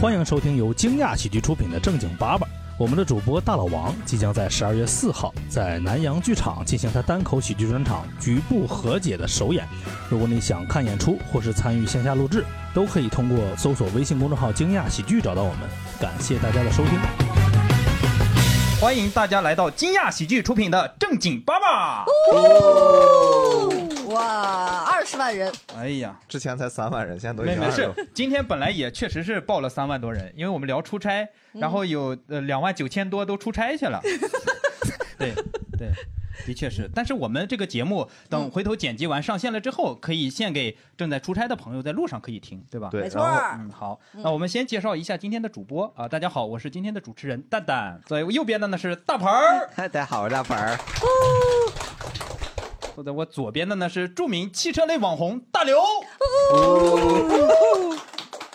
欢迎收听由惊讶喜剧出品的《正经八百》。我们的主播大老王即将在十二月四号在南洋剧场进行他单口喜剧专场《局部和解》的首演。如果你想看演出或是参与线下录制，都可以通过搜索微信公众号“惊讶喜剧”找到我们。感谢大家的收听。欢迎大家来到惊讶喜剧出品的正经八八。哇，二十万人，哎呀，之前才三万人，现在都已没没是经二十。，今天本来也确实是报了三万多人，因为我们聊出差，然后有呃两万九千多都出差去了。对对，的确是。但是我们这个节目等回头剪辑完上线了之后，可以献给正在出差的朋友，在路上可以听，对吧？对，没错。嗯，好，那我们先介绍一下今天的主播啊，大家好，我是今天的主持人蛋蛋，坐在我右边的呢是大鹏儿，大家好，我是大鹏儿。坐在我左边的呢是著名汽车类网红大刘，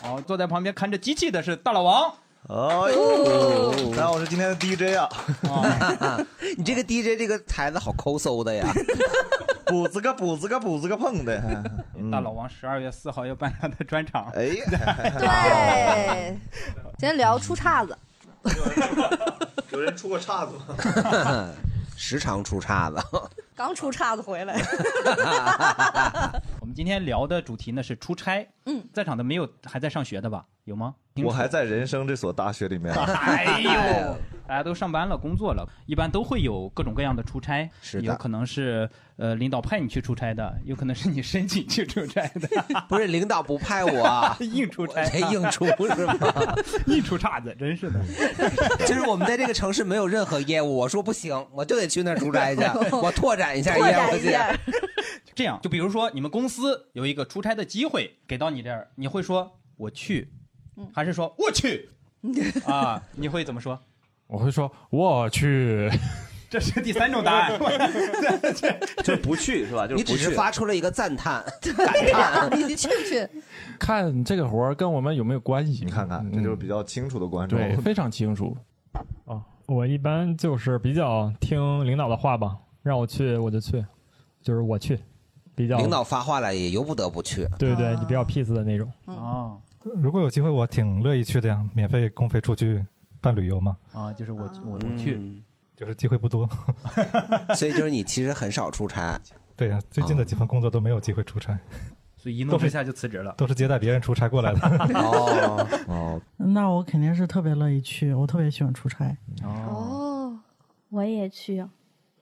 好，坐在旁边看着机器的是大老王，哎呦，大家好，我是今天的 DJ 啊，你这个 DJ 这个台子好抠搜的呀！补子个补子个补子个碰的，嗯 大老王十二月四号要办他的专场，哎呀，对，今天聊出岔子，有人出过岔子吗？时常出岔子，刚出岔子回来。我们今天聊的主题呢是出差，嗯，在场的没有还在上学的吧？有吗？我还在人生这所大学里面，哎呦，大家都上班了，工作了，一般都会有各种各样的出差，是有可能是呃领导派你去出差的，有可能是你申请去出差的，不是领导不派我，硬出差，这硬出是吗？硬出岔子，真是的。就是我们在这个城市没有任何业务，我说不行，我就得去那儿出差去，我拓展一下业务去。这样，就比如说你们公司有一个出差的机会给到你这儿，你会说我去，还是说我去？啊，你会怎么说？我会说我去，这是第三种答案。就是不去是吧？就你是你。只是发出了一个赞叹，感叹。你去不去？看这个活儿跟我们有没有关系？你看看，这就是比较清楚的观众。对，非常清楚。我一般就是比较听领导的话吧，让我去我就去，就是我去，比较领导发话了，也由不得不去。对对你比较 peace 的那种。哦，如果有机会，我挺乐意去的呀，免费公费出去办旅游嘛，啊，就是我我我去，嗯就是机会不多。所以就是你其实很少出差。对呀，最近的几份工作都没有机会出差，所以一怒之下就辞职了。都是接待别人出差过来的。哦，哦，那我肯定是特别乐意去，我特别喜欢出差。哦，哦，我也去，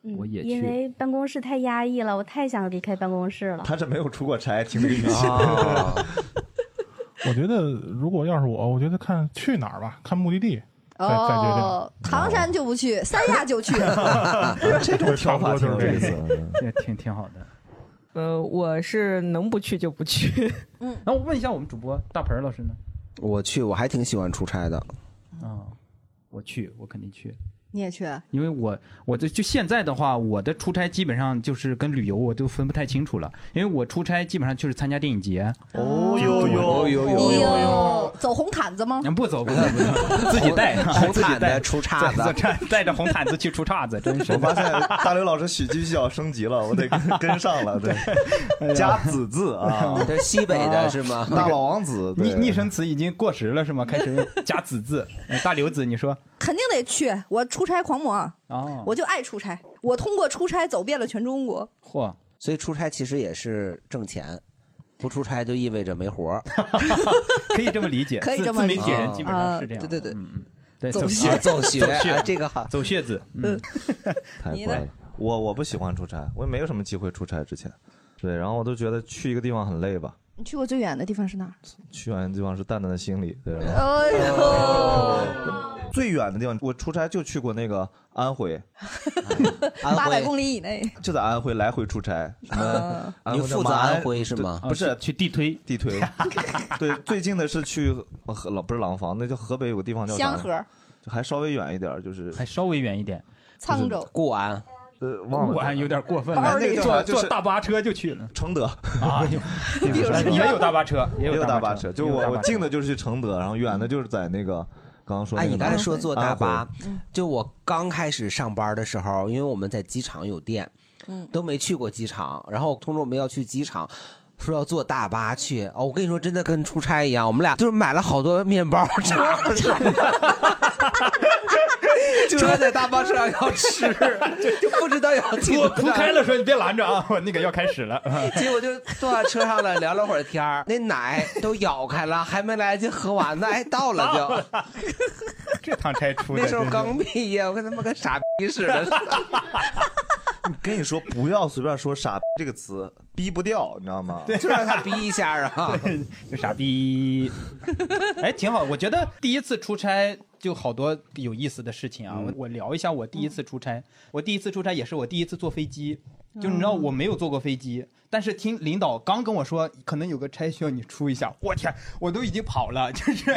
嗯我也去因为办公室太压抑了，我太想离开办公室了。他是没有出过差，听这个语气。哦我觉得如果要是我，我觉得看去哪儿吧，看目的地。再再决定哦，唐山就不去，三亚就去。这种挑法挺有意思。也挺挺好的。呃，我是能不去就不去。嗯 那我问一下我们主播大盆老师呢？我去，我还挺喜欢出差的。啊，我去，我肯定去。你也去？因为我我这就现在的话，我的出差基本上就是跟旅游我都分不太清楚了，因为我出差基本上就是参加电影节，哦呦呦呦你有走红毯子吗？嗯不走不走不走，自己带红自己带毯子出岔子，带带着红毯子去出岔子，真是我发现大刘老师喜剧需要升级了，我得跟跟上了。对，加子字啊，这是西北的是吗？大老王子昵对昵称词已经过时了是吗？开始加子字，哎大刘子，你说肯定得去，我出差狂魔，哦，我就爱出差。我通过出差走遍了全中国。嚯，所以出差其实也是挣钱，不出差就意味着没活儿。可以这么理解，可以这么理解体人基本上是这样，啊对对对嗯走走穴啊走穴，啊这个好。走穴子，嗯，太怪了。我我不喜欢出差，我也没有什么机会出差之前。对，然后我都觉得去一个地方很累吧。你去过最远的地方是哪儿？去远的地方是蛋蛋的心里，对然后哎呦，最远的地方，我出差就去过那个安徽，安八百徽，公里以内。就在安徽来回出差。什么啊安徽的你负责安徽是吗？不是啊去地推，地推，对，最近的是去河老不是廊坊，那叫河北有个地方叫啥？香河、就还稍微远一点，就是还稍微远一点，沧州，固安，呃忘了。我还有点过分那个叫啥就是坐大巴车就去了。承德。啊，也有大巴车，也也有大大巴车，就我我近的就是去承德，然后远的就是在那个刚刚说哎，你刚才说坐大巴，就我刚开始上班的时候，因为我们在机场有店，嗯都没去过机场，然后通知我们要去机场，说要坐大巴去。哦，我跟你说，真的跟出差一样。我们俩就是买了好多面包，车在大巴车上要吃，就不知道要进我多铺开了说你别拦着啊，我那个要开始了。结果就坐在车上了，聊了会儿天儿，那奶都咬开了，还没来得及喝完呢，哎，到了就。这趟差出的那时候刚毕业，我跟他妈跟傻逼似的。跟你说，不要随便说“傻逼”这个词，逼不掉，你知道吗？对就让他逼一下啊！就傻逼。哎，挺好，我觉得第一次出差就好多有意思的事情啊。我我聊一下我第一次出差，我第一次出差也是我第一次坐飞机。就你知道我没有坐过飞机，但是听领导刚跟我说可能有个差需要你出一下，我天，我都已经跑了，就是。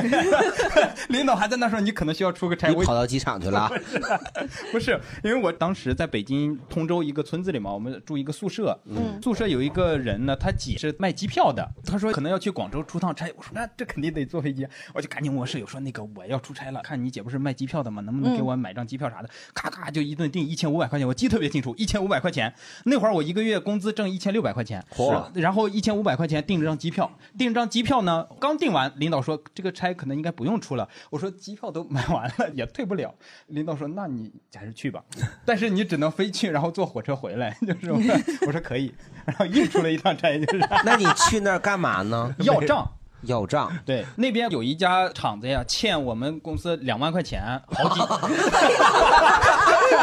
领导还在那说你可能需要出个差，我你跑到机场去了？不是，因为我当时在北京通州一个村子里嘛，我们住一个宿舍，嗯。宿舍有一个人呢，他姐是卖机票的，他说可能要去广州出趟差，我说那这肯定得坐飞机，我就赶紧问我室友说那个我要出差了，看你姐不是卖机票的。吗？能不能给我买张机票啥的？咔咔就一顿订一千五百块钱，我记得特别清楚，一千五百块钱。那会儿我一个月工资挣一千六百块钱，嚯然后一千五百块钱订了张机票，订了张机票呢，刚订完，领导说这个差可能应该不用出了，我说机票都买完了也退不了，领导说那你还是去吧，但是你只能飞去，然后坐火车回来，就是我说我说可以，然后硬出了一趟差，就是。那你去那儿干嘛呢？要账。要账，对，那边有一家厂子呀，欠我们公司两万块钱，好几，我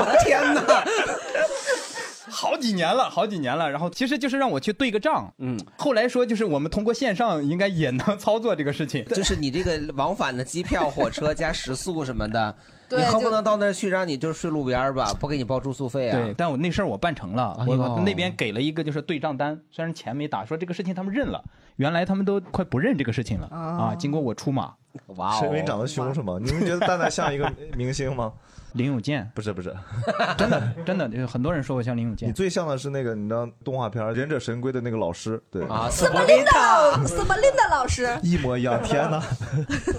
的天哪！好几年了，好几年了。然后其实就是让我去对个账，嗯。后来说就是我们通过线上应该也能操作这个事情，就是你这个往返的机票、火车加食宿什么的，你恨不能到那儿去让你就睡路边儿吧，不给你包住宿费啊？对，但我那事儿我办成了，我那边给了一个就是对账单，虽然钱没打，说这个事情他们认了，原来他们都快不认这个事情了啊。经过我出马，哇哦是因为你长得凶是吗？你们觉得蛋蛋像一个明星吗？林永健不是不是，真的真的，就是很多人说我像林永健你。最像的是那个你知道动画片《忍者神龟》的那个老师，对啊，斯巴琳达，斯巴琳达老师，一模一样。天哪！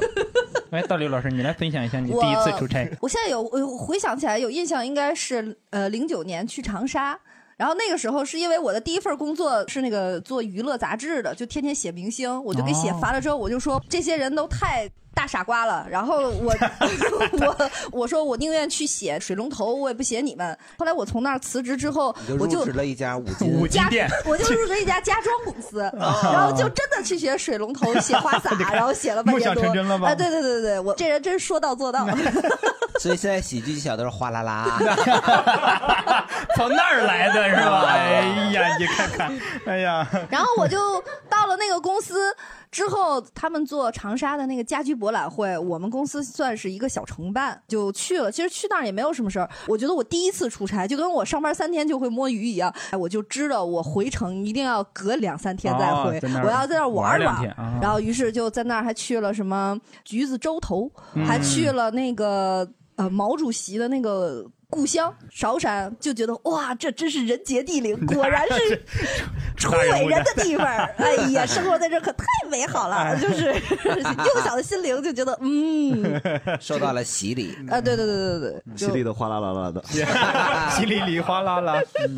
哎，大刘老师，你来分享一下你第一次出差。我现在有我回想起来有印象，应该是呃零九年去长沙。然后那个时候是因为我的第一份工作是那个做娱乐杂志的，就天天写明星，我就给写哦烦了之后，我就说这些人都太大傻瓜了。然后我我我说我宁愿去写水龙头，我也不写你们。后来我从那儿辞职之后，我就就入职了一家五金 五金家店我就入职一家家装公司，然后就真的去学水龙头、写花 洒，然后写了半梦想年多。成真了吗哎，对对对对，我这人真说到做到。所以现在喜剧技巧都是哗啦啦。从那儿来的是吧？哎呀，你看看，哎呀，然后我就到了那个公司之后，他们做长沙的那个家居博览会，我们公司算是一个小承办，就去了。其实去那儿也没有什么事儿。我觉得我第一次出差，就跟我上班三天就会摸鱼一样，哎，我就知道我回程一定要隔两三天再回，我要在那儿玩玩儿两天啊然后于是就在那儿还去了什么橘子洲头，嗯还去了那个呃毛主席的那个。故乡韶山就觉得哇，这真是人杰地灵，果然是 出伟人的地方儿。哎呀，生活在这可太美好了，就是 幼小的心灵就觉得嗯，受到了洗礼。啊，对对对对对洗礼的哗啦啦啦的。洗礼里哗啦啦。嗯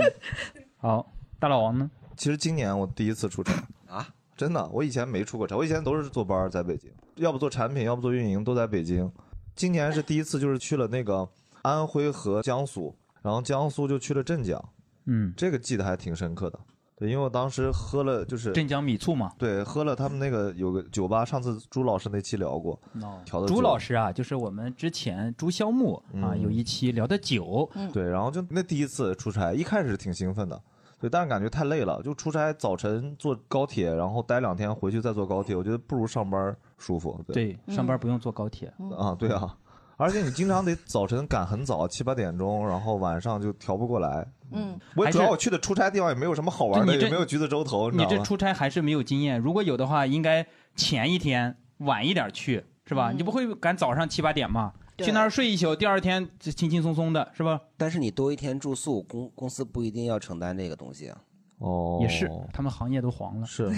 好，大老王呢？其实今年我第一次出差 啊，真的，我以前没出过差，我以前都是坐班儿在北京，要不做产品，要不做运营，都在北京。今年是第一次，就是去了那个安徽和江苏，然后江苏就去了镇江，嗯，这个记得还挺深刻的。对，因为我当时喝了就是镇江米醋嘛。对，喝了他们那个有个酒吧，上次朱老师那期聊过，调的朱老师啊，就是我们之前朱萧木啊嗯有一期聊的酒，对，然后就那第一次出差，一开始挺兴奋的，对，但是感觉太累了，就出差早晨坐高铁，然后待两天回去再坐高铁，我觉得不如上班舒服。对，上班不用坐高铁。啊，对啊，而且你经常得早晨赶很早，七八点钟，然后晚上就调不过来。嗯，我主要我去的出差地方也没有什么好玩的，你这也没有橘子洲头，你这？出差还是没有经验，如果有的话，应该前一天晚一点去，是吧？你不会赶早上七八点嘛？去那儿睡一宿，第二天就轻轻松松的，是吧？但是你多一天住宿，公公司不一定要承担这个东西啊。哦也是，他们行业都黄了，是，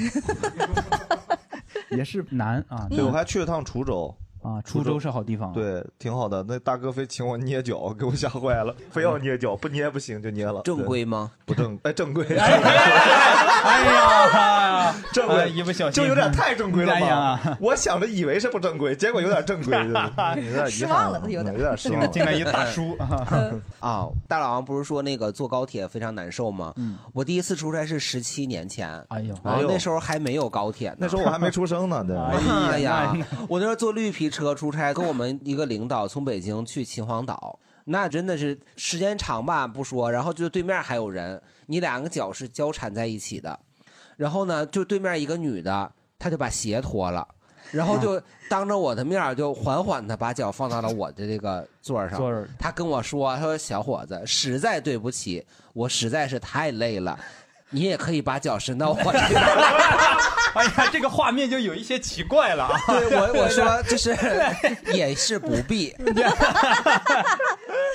也是难啊。对，我还去了趟滁州，啊，滁州是好地方。对，挺好的。那大哥非请我捏脚，给我吓坏了，非要捏脚，不捏不行就捏了。正规吗？不正，哎，正规。哎呀，正规，一不小心就有点太正规了哎吧呀？我想着以为是不正规，结果有点正规，有点遗失憾望了有点有点失望。进来一大叔，啊，大老王不是说那个坐高铁非常难受吗？嗯，我第一次出差是十七年前，哎呦那时候还没有高铁，那时候我还没出生呢，对。哎呀，我那时候坐绿皮车出差，跟我们一个领导从北京去秦皇岛，那真的是时间长吧不说，然后就对面还有人，你两个脚是交缠在一起的，然后呢，就对面一个女的，她就把鞋脱了。然后就 当着我的面就缓缓的把脚放到了我的这个座儿上她跟我说：“她说小伙子，实在对不起，我实在是太累了，你也可以把脚伸到我这边。”哎呀，这个画面就有一些奇怪了啊。对我我说就是也是不必，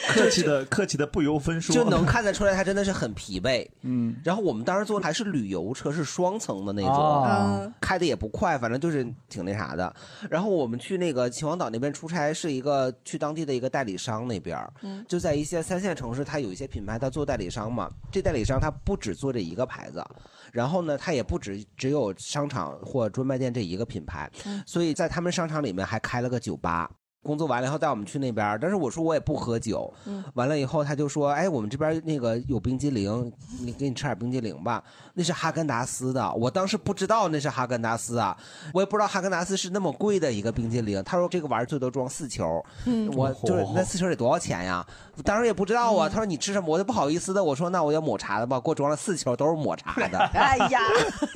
客气的客气的不由分说，就能看得出来他真的是很疲惫。嗯，然后我们当时坐的还是旅游车，是双层的那种，哦开的也不快，反正就是挺那啥的。然后我们去那个秦皇岛那边出差，是一个去当地的一个代理商那边，嗯就在一些三线城市，他有一些品牌，他做代理商嘛。这代理商他不只做这一个牌子，然后呢，它也不只只有商场或专卖店这一个品牌，嗯所以在他们商场里面还开了个酒吧。工作完了以后带我们去那边，但是我说我也不喝酒。嗯完了以后他就说：“哎，我们这边那个有冰激凌，你给你吃点冰激凌吧。”那是哈根达斯的，我当时不知道那是哈根达斯啊，我也不知道哈根达斯是那么贵的一个冰激凌。他说这个玩意儿最多装四球，嗯我就是那四球得多少钱呀？我当时也不知道啊。他说你吃什么？我就不好意思的，我说那我要抹茶的吧，给我装了四球都是抹茶的。哎呀，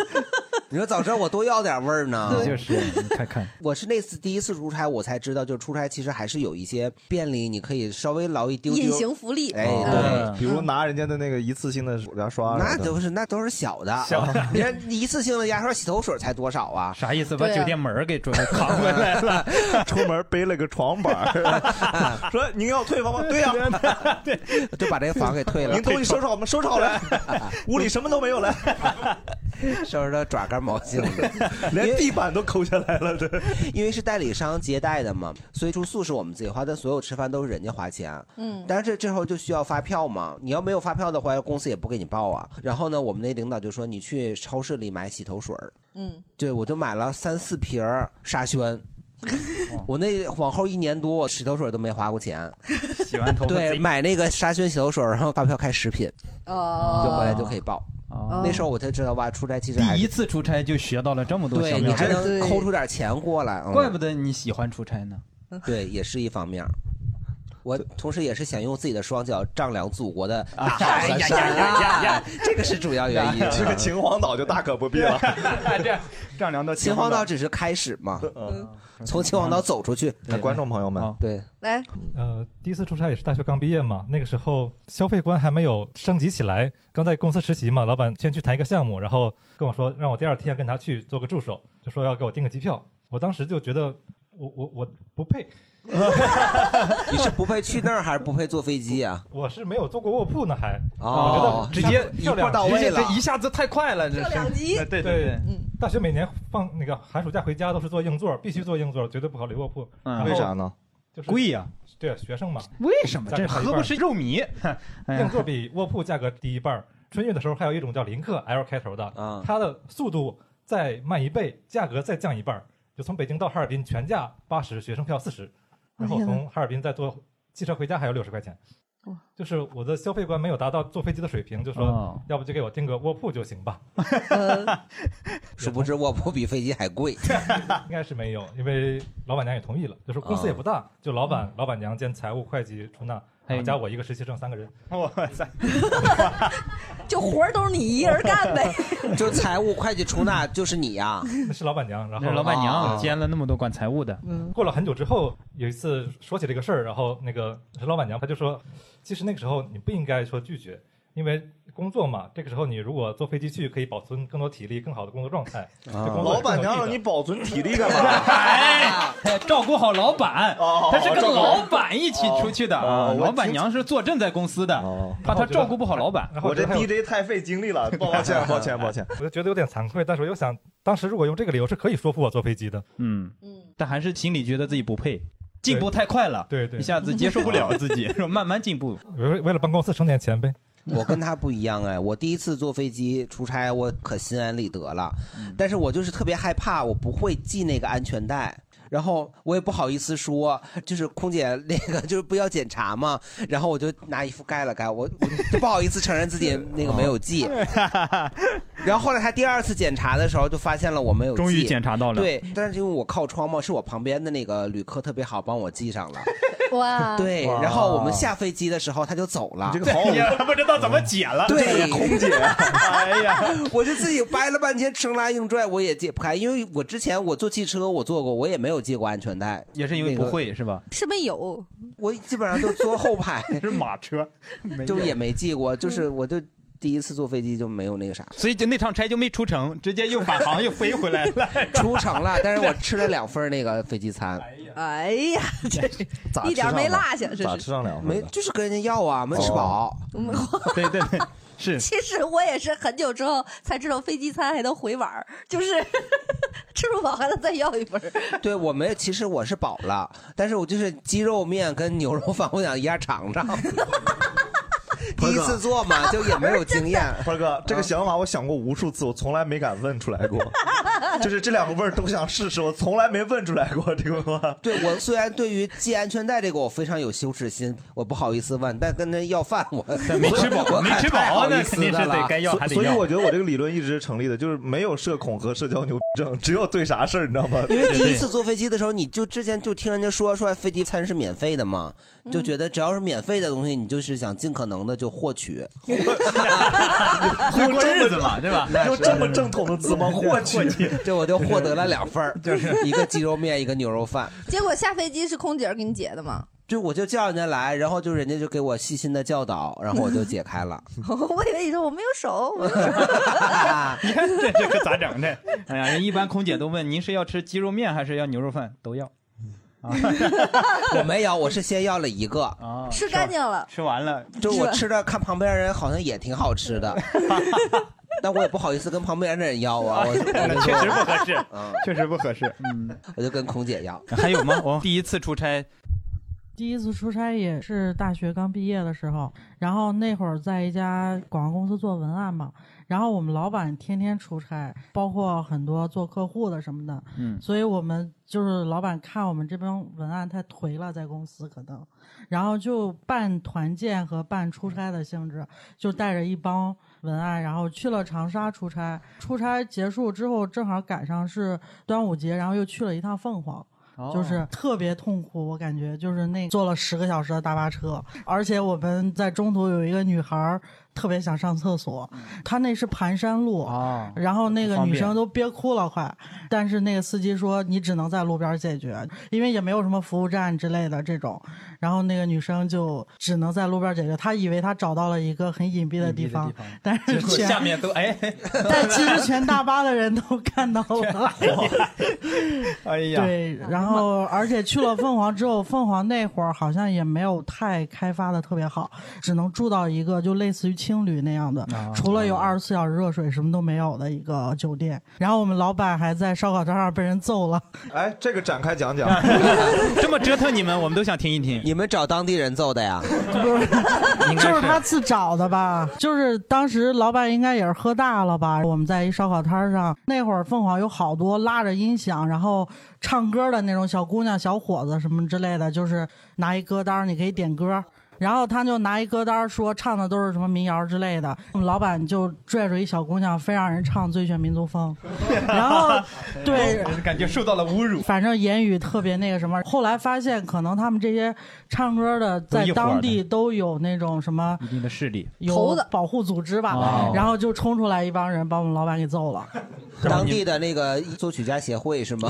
你说早知道我多要点味儿呢。就是你看看，我是那次第一次出差，我才知道，就出差其实还是有一些便利，你可以稍微捞一丢丢隐形福利。哎，哦对，比如拿人家的那个一次性的牙刷，那都是那都是小的，小的你看一次性的牙刷、洗头水才多少啊？啥意思？把酒店门儿给准备扛回来了。出门背了个床板儿，说您要退房吗？对呀，对就把这个房给退了您，东西收拾好吗？收拾好了，屋里什么都没有了，收拾的爪干毛巾了。连地板都抠下来了，对。因为是代理商接待的嘛，所以住宿是我们自己花，但所有吃饭都是人家花钱。嗯，但是这这时候就需要发票嘛，你要没有发票的话，公司也不给你报啊。然后呢，我们那领导就说你去超市里买洗头水儿嗯，对，我就买了三四瓶儿沙宣。我那往后一年多，我洗头水都没花过钱。洗完头发对，买那个沙宣洗头水，然后发票开食品，哦，就回来就可以报。哦那时候我才知道哇，出差其实还第一次出差就学到了这么多小对你还招，能抠出点钱过来，嗯怪不得你喜欢出差呢。对，也是一方面。我同时也是想用自己的双脚丈量祖国的大好哎呀河山呀呀呀呀！这个是主要原因。这个秦皇岛就大可不必了。这样丈量到秦皇岛只是开始嘛，从秦皇岛走出去。那观众朋友们，对，来，呃，第一次出差也是大学刚毕业嘛，那个时候消费观还没有升级起来，刚在公司实习嘛，老板先去谈一个项目，然后跟我说让我第二天跟他去做个助手，就说要给我订个机票。我当时就觉得我我我不配，你是不配去那儿还是不配坐飞机啊？我是没有坐过卧铺呢还，哦我觉得直接一步到位了。这一下子太快了，这是。两级哎对对对，嗯，大学每年放那个寒暑假回家都是坐硬座，必须坐硬座，绝对不考虑卧铺。嗯为啥呢？就是贵呀？对啊，学生嘛，为什么？这何不是肉糜？硬座比卧铺价格低一半儿。春运的时候还有一种叫林克 L 开头的，啊它的速度再慢一倍，价格再降一半儿，就从北京到哈尔滨全价八十，学生票四十，然后从哈尔滨再坐汽车回家还要六十块钱哇。就是我的消费观没有达到坐飞机的水平，就说哦。要不就给我订个卧铺就行吧，呃，殊不知卧铺比飞机还贵。应该是没有，因为老板娘也同意了，就说公司也不大，就老板、老板娘兼财务、会计、出纳，还有然后加我一个实习生，三个人。哇塞！就活儿都是你一人干呗。就财务、会计、出纳就是你呀。那是老板娘，然后老板啊娘兼了那么多管财务的，嗯，过了很久之后，有一次说起这个事儿，然后那个是老板娘，她就说，其实那个时候你不应该说拒绝，因为工作嘛，这个时候你如果坐飞机去，可以保存更多体力，更好的工作状态。老板娘让你保存体力干嘛？哎，照顾好老板，哦他是跟老板一起出去的。老板娘是坐镇在公司的，哦，怕他照顾不好老板。我这 DJ 太费精力了，抱歉，抱歉，抱歉。我就觉得有点惭愧，但是我又想，当时如果用这个理由是可以说服我坐飞机的。嗯，嗯，但还是心里觉得自己不配，进步太快了，对对一下子接受不了自己，说慢慢进步。为为了帮公司省点钱呗。我跟他不一样哎，我第一次坐飞机出差，我可心安理得了，但是我就是特别害怕，我不会系那个安全带。然后我也不好意思说，就是空姐那个就是不要检查嘛，然后我就拿衣服盖了盖，我我就不好意思承认自己那个没有系。然后后来他第二次检查的时候，就发现了我没有系，终于检查到了对，但是因为我靠窗嘛，是我旁边的那个旅客特别好，帮我系上了。哇，对，然后我们下飞机的时候他就走了。这个好也不知道怎么解了，对，空姐，哎呀，我就自己掰了半天，生拉硬拽，我也解不开，因为我之前我坐汽车我坐过，我也没有系过安全带，也是因为不会是吧？是没有，我基本上都坐后排，是马车，就也没系过，就是我就第一次坐飞机就没有那个啥，所以就那趟差就没出城，直接又返航又飞回来了。出城了，但是我吃了两份那个飞机餐，哎呀，这一点没落下，这是。没，就是跟人家要啊，没吃饱。对对对，是其实我也是很久之后才知道飞机餐还能回碗儿，就是 吃不饱还能再要一份儿。对我没，其实我是饱了，但是我就是鸡肉面跟牛肉饭，我想一下尝尝。第一次做嘛，就也没有经验。花哥，这个想法我想过无数次，我从来没敢问出来过。就是这两个味儿都想试试，我从来没问出来过这个话。对我虽然对于系安全带这个我非常有羞耻心，我不好意思问，但跟他要饭 我没吃饱没吃饱那肯定是得该要还得所以我觉得我这个理论一直是成立的，就是没有社恐和社交牛逼症，只有对啥事儿，你知道吗？因为第一次坐飞机的时候，你就之前就听人家说说飞机餐是免费的嘛，就觉得只要是免费的东西，你就是想尽可能的就获取。会过日子嘛，对吧？用这么正统的字吗？获取，这我就获得了两份儿，就是一个鸡肉面，一个牛肉饭。结果下飞机是空姐儿给你解的吗？就我就叫人家来，然后就人家就给我细心的教导，然后我就解开了。我以为你说我没有手，我没有手 你看这这可咋整这？哎呀，人一般空姐都问您是要吃鸡肉面还是要牛肉饭，都要。我没有，我是先要了一个，啊，吃干净了。吃完了，就我吃的看旁边人好像也挺好吃的，但我也不好意思跟旁边的人要啊，我确实不合适嗯，确实不合适。嗯，我就跟空姐要。还有吗？我第一次出差，第一次出差也是大学刚毕业的时候，然后那会儿在一家广告公司做文案嘛，然后我们老板天天出差，包括很多做客户的什么的，嗯所以我们就是老板看我们这帮文案太颓了，在公司可能，然后就办团建和办出差的性质，就带着一帮文案，然后去了长沙出差。出差结束之后，正好赶上是端午节，然后又去了一趟凤凰。哦就是特别痛苦，我感觉就是那坐了十个小时的大巴车，而且我们在中途有一个女孩儿特别想上厕所，她那是盘山路，哦然后那个女生都憋哭了快，但是那个司机说你只能在路边解决，因为也没有什么服务站之类的这种，然后那个女生就只能在路边解决，她以为她找到了一个很隐蔽的地方，但是全下面都哎，但其实全大巴的人都看到了。哎呀，对，然后而且去了凤凰之后，凤凰那会儿好像也没有太开发的特别好，只能住到一个就类似于青旅那样的，啊除了有二十四小时热水什么都没有的一个酒店。然后我们老板还在烧烤摊上被人揍了。哎，这个展开讲讲。这么折腾你们，我们都想听一听。你们找当地人揍的呀？不是就是他自找的吧？就是当时老板应该也是喝大了吧？我们在一烧烤摊上，那会儿凤凰有好多拉着音响，然后唱歌的那种小姑娘、小伙子什么之类的，就是拿一歌单，你可以点歌。然后他就拿一歌单说唱的都是什么民谣之类的，我们老板就拽着一小姑娘，非让人唱《最炫民族风》，然后对，感觉受到了侮辱。反正言语特别那个什么。后来发现，可能他们这些唱歌的在当地都有那种什么一定的势力，有保护组织吧，哦然后就冲出来一帮人把我们老板给揍了。当地的那个作曲家协会是吗？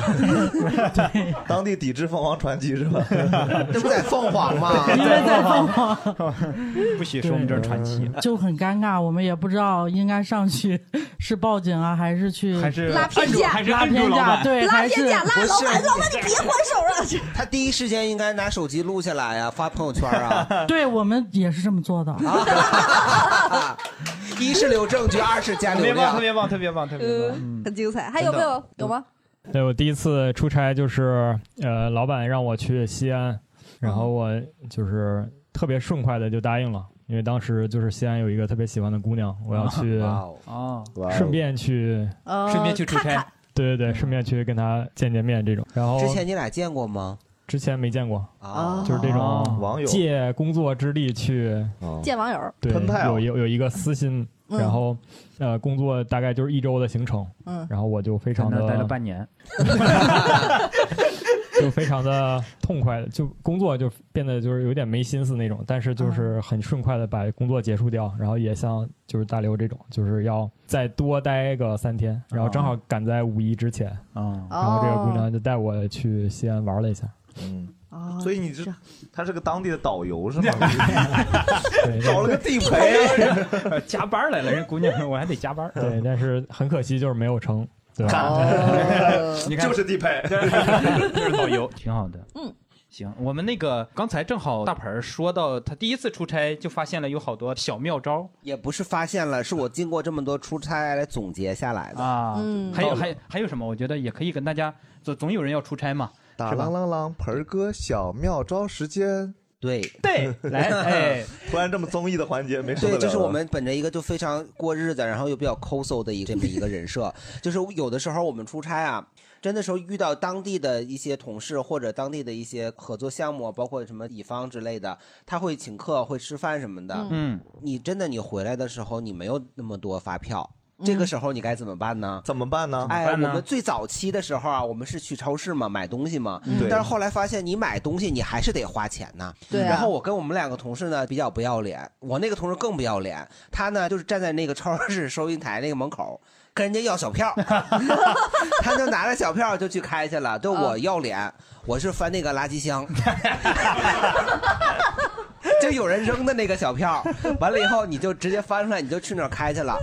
当地抵制凤凰传奇是吧？这不在凤凰吗？因为在凤凰 不许说我们这儿传奇，就很尴尬，我们也不知道应该上去是报警啊，还是去还是拉偏架还是拉偏架？对，拉偏架，拉老板，老板你别还手啊！他第一时间应该拿手机录下来啊，发朋友圈啊。对我们也是这么做的啊。一是留证据，二是加流特别棒，特。别棒，特别棒，特别棒。嗯，很精彩。还有没有？有吗？对我第一次出差就是呃，老板让我去西安，然后我就是特别顺快的就答应了，因为当时就是西安有一个特别喜欢的姑娘，我要去哦，顺便去呃顺便去出差，对对对，顺便去跟她见见面这种。然后之前你俩见过吗？之前没见过啊。就是这种网友。借工作之力去见网友，对有有有一个私心，嗯。然后呃工作大概就是一周的行程，嗯。然后我就非常的待了半年，就非常的痛快的，就工作就变得就是有点没心思那种，但是嗯。就是很顺快的把工作结束掉，然后也像就是大刘这种，就是要再多待个三天，然后正好赶在五一之前，啊，然后这个姑哦娘就带我去西安玩了一下，嗯，哦所以你这他 是个当地的导游是吗？对，找了个地陪，加班来了，人姑娘说我还得加班，对，但是很可惜就是没有成，对吧？哦 你看就是地陪。就是导游，挺好的。嗯，行，我们那个刚才正好大盆儿说到他第一次出差就发现了有好多小妙招也不是发现了，是我经过这么多出差来总结下来的。啊，嗯还有还还有什么？我觉得也可以跟大家，总总有人要出差嘛，打啷啷啷，盆儿哥小妙招时间。对对，来，哎，突然这么综艺的环节没受得对，就。是我们本着一个就非常过日子，然后又比较抠搜的一个这么一个人设。就是有的时候我们出差啊，真的时候遇到当地的一些同事或者当地的一些合作项目，包括什么乙方之类的，他会请客、会吃饭什么的。嗯，你真的你回来的时候，你没有那么多发票。嗯这个时候你该怎么办呢？怎么办呢？哎，我们最早期的时候啊，我们是去超市嘛买东西嘛，对但是后来发现你买东西你还是得花钱呐。对啊然后我跟我们两个同事呢比较不要脸，我那个同事更不要脸，他呢就是站在那个超市收银台那个门口。跟人家要小票，他就拿着小票就去开去了。对我要脸，我是翻那个垃圾箱，就有人扔的那个小票，完了以后你就直接翻出来，你就去那儿开去了。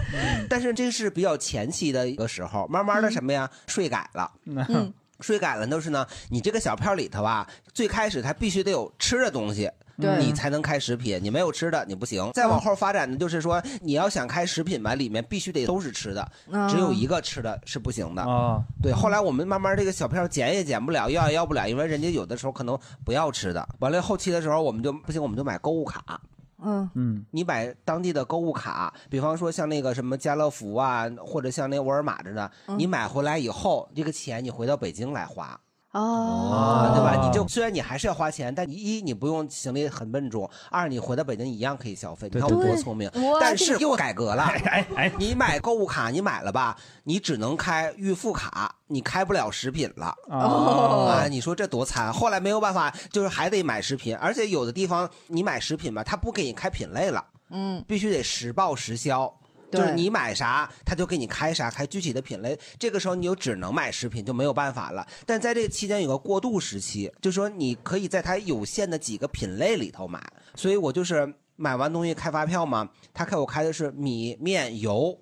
但是这是比较前期的一个时候，慢慢的什么呀，税改了。嗯税改了都是呢，你这个小票里头啊，最开始它必须得有吃的东西。对你才能开食品，你没有吃的你不行。再往后发展的就是说，你要想开食品吧，里面必须得都是吃的，嗯只有一个吃的是不行的。啊，对，后来我们慢慢这个小票减也减不了，要也要不了，因为人家有的时候可能不要吃的。完了后期的时候，我们就不行，我们就买购物卡。嗯嗯，你买当地的购物卡，比方说像那个什么家乐福啊，或者像那沃尔玛似的，嗯你买回来以后，这个钱你回到北京来花。哦，对吧？你就虽然你还是要花钱，但一你不用行李很笨重，二你回到北京一样可以消费。你看我多聪明！但是又改革了，哎哎，你买购物卡你买了吧，你只能开预付卡，你开不了食品了。哦啊，你说这多惨！后来没有办法，就是还得买食品，而且有的地方你买食品吧，他不给你开品类了，嗯，必须得实报实销。就是你买啥，他就给你开啥，开具体的品类。这个时候你就只能买食品，就没有办法了。但在这个期间有个过渡时期，就说你可以在它有限的几个品类里头买。所以我就是买完东西开发票嘛，他给我开的是米面油。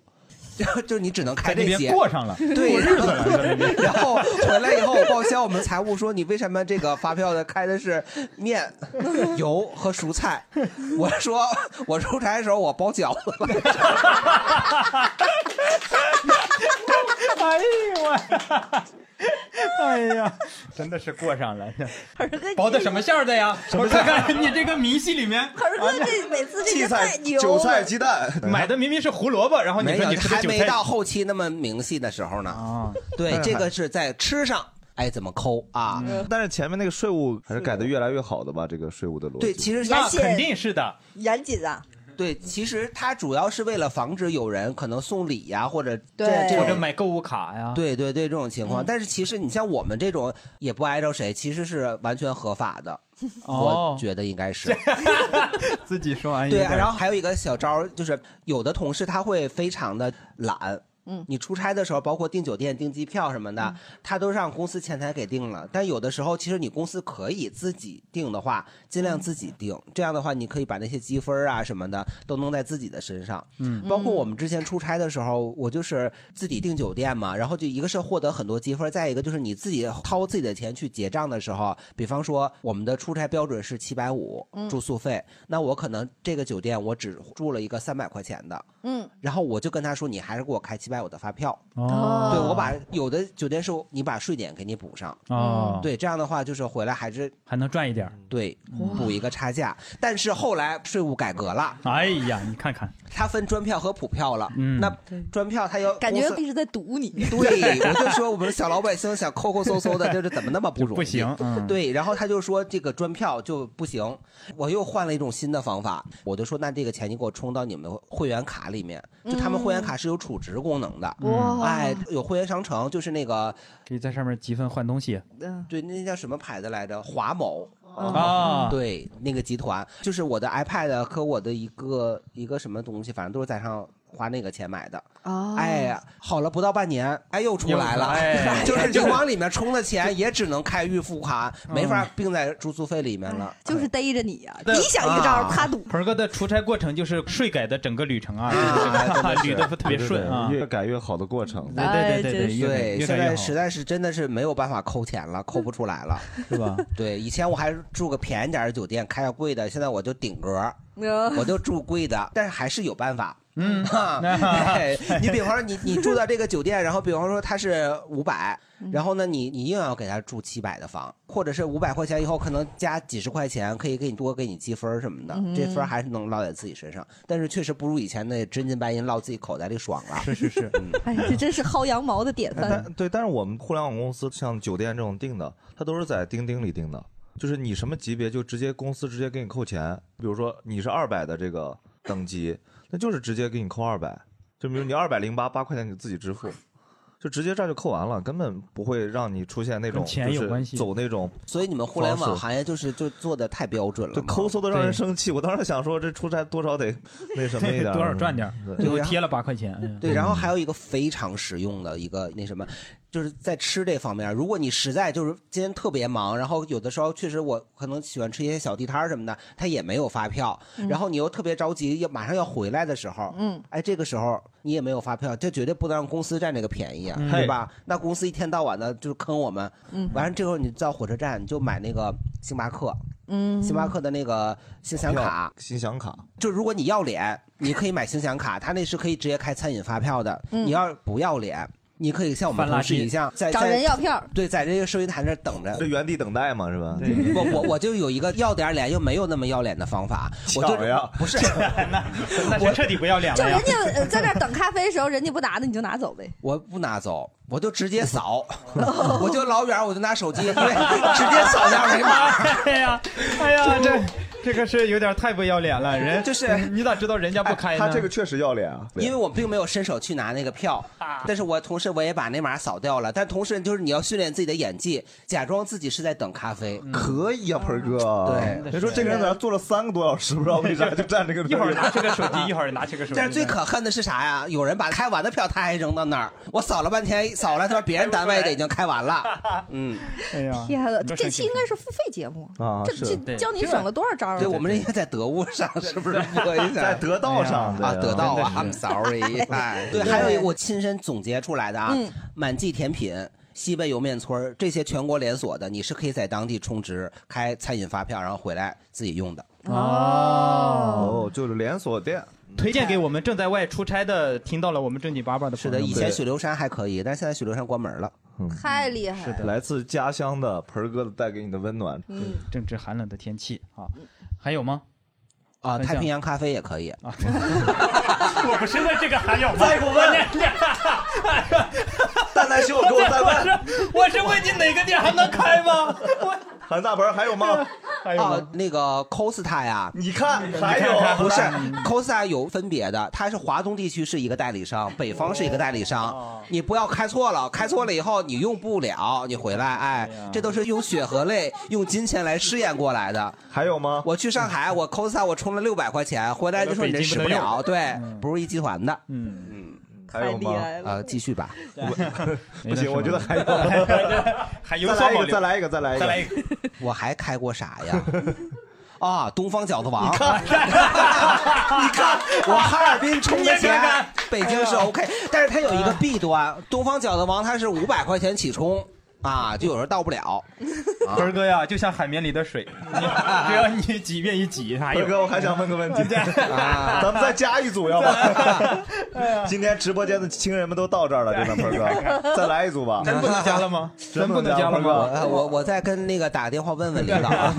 就就是你只能开这些，过上了，对，过日子然后回来以后，我报销我们财务说你为什么这个发票的开的是面、油和蔬菜？我说我出差的时候我包饺子了。哎呦我，哎呀，真的是过上了。包的什么馅儿的呀？我看看你这个明细里面，可是哥这每次这个荠菜韭菜鸡蛋，买的明明是胡萝卜，然后你说你，吃韭菜没到后期那么明细的时候呢。啊？对，哎这个是在吃上，哎，怎么抠啊？但是前面那个税务还是改的越来越好的吧？这个税务的逻辑。对，其实是那肯定是的。严谨啊，对，其实它主要是为了防止有人可能送礼呀，或者这对这种。或者买购物卡呀，对对对，这种情况，嗯但是其实你像我们这种也不挨着谁，其实是完全合法的，哦我觉得应该是。自己说完对，然后还有一个小招，就是有的同事他会非常的懒。嗯。你出差的时候，包括订酒店、订机票什么的，他都让公司前台给订了。但有的时候，其实你公司可以自己订的话，尽量自己订。这样的话，你可以把那些积分啊什么的都弄在自己的身上。嗯。包括我们之前出差的时候，我就是自己订酒店嘛，然后就一个是获得很多积分，再一个就是你自己掏自己的钱去结账的时候，比方说我们的出差标准是七百五住宿费，那我可能这个酒店我只住了一个三百块钱的，嗯，然后我就跟他说，你还是给我开七百带我的发票。哦对我把有的酒店是你把税点给你补上。哦对，这样的话就是回来还是还能赚一点。对，补一个差价。但是后来税务改革了，哎呀，你看看，它分专票和普票了。嗯那专票它要感觉一直在堵你。对，我就说我们小老百姓想抠抠搜搜的，就是怎么那么不容易？不行嗯对，然后他就说这个专票就不行，我又换了一种新的方法，我就说那这个钱你给我充到你们会员卡里面，就他们会员卡是有储值功能的，哇哎，有会员商城，就是那个可以在上面积分换东西。嗯，对，那叫什么牌子来着？华某。啊。对，那个集团就是我的 iPad 和我的一个一个什么东西，反正都是在上花那个钱买的。哦哎呀，好了不到半年，哎又出来了，又哎 就是你往里面充的钱也只能开预付款，没法并在住宿费里面了。就是逮着你呀、你想一招，他赌。鹏哥的出差过程就是税改的整个旅程啊，捋的特别顺啊。越改越好的过程。对对对对现在实在是真的是没有办法扣钱了，扣不出来了，是吧？对，以前我还住个便宜点的酒店，开个贵的，现在我就顶格，我就住贵的，但是还是有办法。嗯，对 你比方说你你住到这个酒店，然后比方说它是五百，然后呢你你硬要给他住七百的房，或者是五百块钱以后可能加几十块钱，可以给你多给你积分什么的，嗯这分还是能落在自己身上，但是确实不如以前那真金白银落自己口袋里爽了。是是是，嗯，哎，这真是薅羊毛的典范。对，但是我们互联网公司像酒店这种订的，它都是在钉钉里订的，就是你什么级别就直接公司直接给你扣钱。比如说你是二百的这个等级，那就是直接给你扣二百。就比如你二百零八八块钱你自己支付，就直接这儿就扣完了，根本不会让你出现那种跟钱有关系就是走那种。所以你们互联网行业就是就做的太标准了，就抠搜的让人生气。我当时想说，这出差多少得 那什么一点儿，多少赚点最后贴了八块钱。嗯对，然后还有一个非常实用的一个那什么，就是在吃这方面，如果你实在就是今天特别忙，然后有的时候确实我可能喜欢吃一些小地摊儿什么的，他也没有发票，嗯。然后你又特别着急要马上要回来的时候，嗯，哎，这个时候你也没有发票，这绝对不能让公司占这个便宜啊，嗯对吧？那公司一天到晚的就是坑我们，嗯。完了这时候你到火车站你就买那个星巴克，嗯。星巴克的那个星享卡，星享卡，就如果你要脸，你可以买星享卡，他那是可以直接开餐饮发票的。嗯。你要不要脸，你可以向我们同事一样，在找人要票。对，在这个收银台那儿等着。这原地等待嘛，是吧？我我我就有一个要点脸又没有那么要脸的方法，我就巧呀不是 那我彻底不要脸了。就人家呃在那等咖啡的时候，人家不拿的你就拿走呗。我不拿走，我就直接扫，我就老远我就拿手机，因为直接扫下二维码。哎呀，哎呀，这 这个是有点太不要脸了，人就是你咋知道人家不开呢？他这个确实要脸啊，因为我并没有伸手去拿那个票，但是我同时我也把那码扫掉了。但同时就是你要训练自己的演技，假装自己是在等咖啡。可以啊，鹏哥。对你说这个人在那坐了三个多小时，不知道为啥就站这个一会儿拿起个手机，一会儿拿起 个手机。但是最可恨的是啥呀？有人把开完的票他还扔到那儿，我扫了半天，扫了他说别人单位的已经开完了。嗯，哎呀，天呐，多生气这期应该是付费节目啊这这教你省了多少招对我们这应该在得物上是不是播一下？在得道上啊，得道啊，I'm sorry。哎，对，还有一个我亲身总结出来的啊嗯，满记甜品。西贝莜面村这些全国连锁的，你是可以在当地充值开餐饮发票，然后回来自己用的。哦，哦，就是连锁店。推荐给我们正在外出差的，听到了我们正经八百的是的，朋友们。以前许留山还可以，但是现在许留山关门了。太厉害了。来自家乡的盆儿哥的带给你的温暖。嗯，正值寒冷的天气啊，还有吗？啊，太平洋咖啡也可以。我不是问这个还有吗？再给我问 蛋蛋秀给我再问，我是我是问你哪个店还能开吗？韩大盆 还有吗？啊还有吗？，那个 Costa 呀，你看还有不是 Costa 有分别的，它是华东地区是一个代理商，北方是一个代理哦商。你不要开错了，开错了以后你用不了，你回来，哎，这都是用血和泪、用金钱来试验过来的。还有吗？我去上海，我 Costa 我充了六百块钱，回来就说你这使不了，对，不是一集团的。嗯，嗯，还有吗？呃，继续吧。不行，我觉得还有。还有再来一个。再来一个，再来一个，再来一个。我还开过啥呀？啊，东方饺子王。你看，你看，我哈尔滨充的钱，北京是 OK，但是它有一个弊端，东方饺子王它是五百块钱起充。啊，就有人到不了。盆儿哥呀，就像海绵里的水，你 只要你挤愿意挤。鹏哥，我 还想问个问题，啊咱们再加一组，要不？今天直播间的亲人们都到这儿了，真的，鹏哥，再来一组吧。真不能加了吗？真不能加了吗？我我我再跟那个打电话问问领导啊。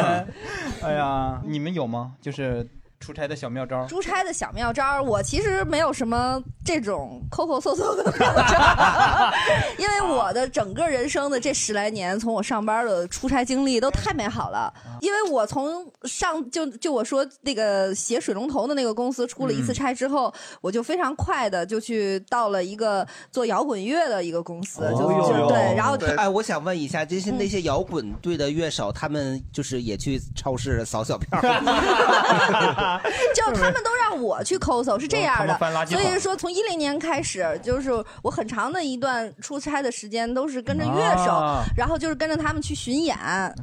哎呀，你们有吗？就是出差的小妙招。出差的小妙招，我其实没有什么这种抠抠搜搜的妙招儿，因为 我的整个人生的这十来年，从我上班的出差经历都太美好了。因为我从上就就我说那个写水龙头的那个公司出了一次差之后，我就非常快的就去到了一个做摇滚乐的一个公司，就哦就对，然后哎，我想问一下，就是那些摇滚队的乐手，他们就是也去超市扫小票 吗？就他们都让我去抠搜，是这样的所以说从一零年开始，就是我很长的一段出差的时间都是跟着乐手，啊然后就是跟着他们去巡演。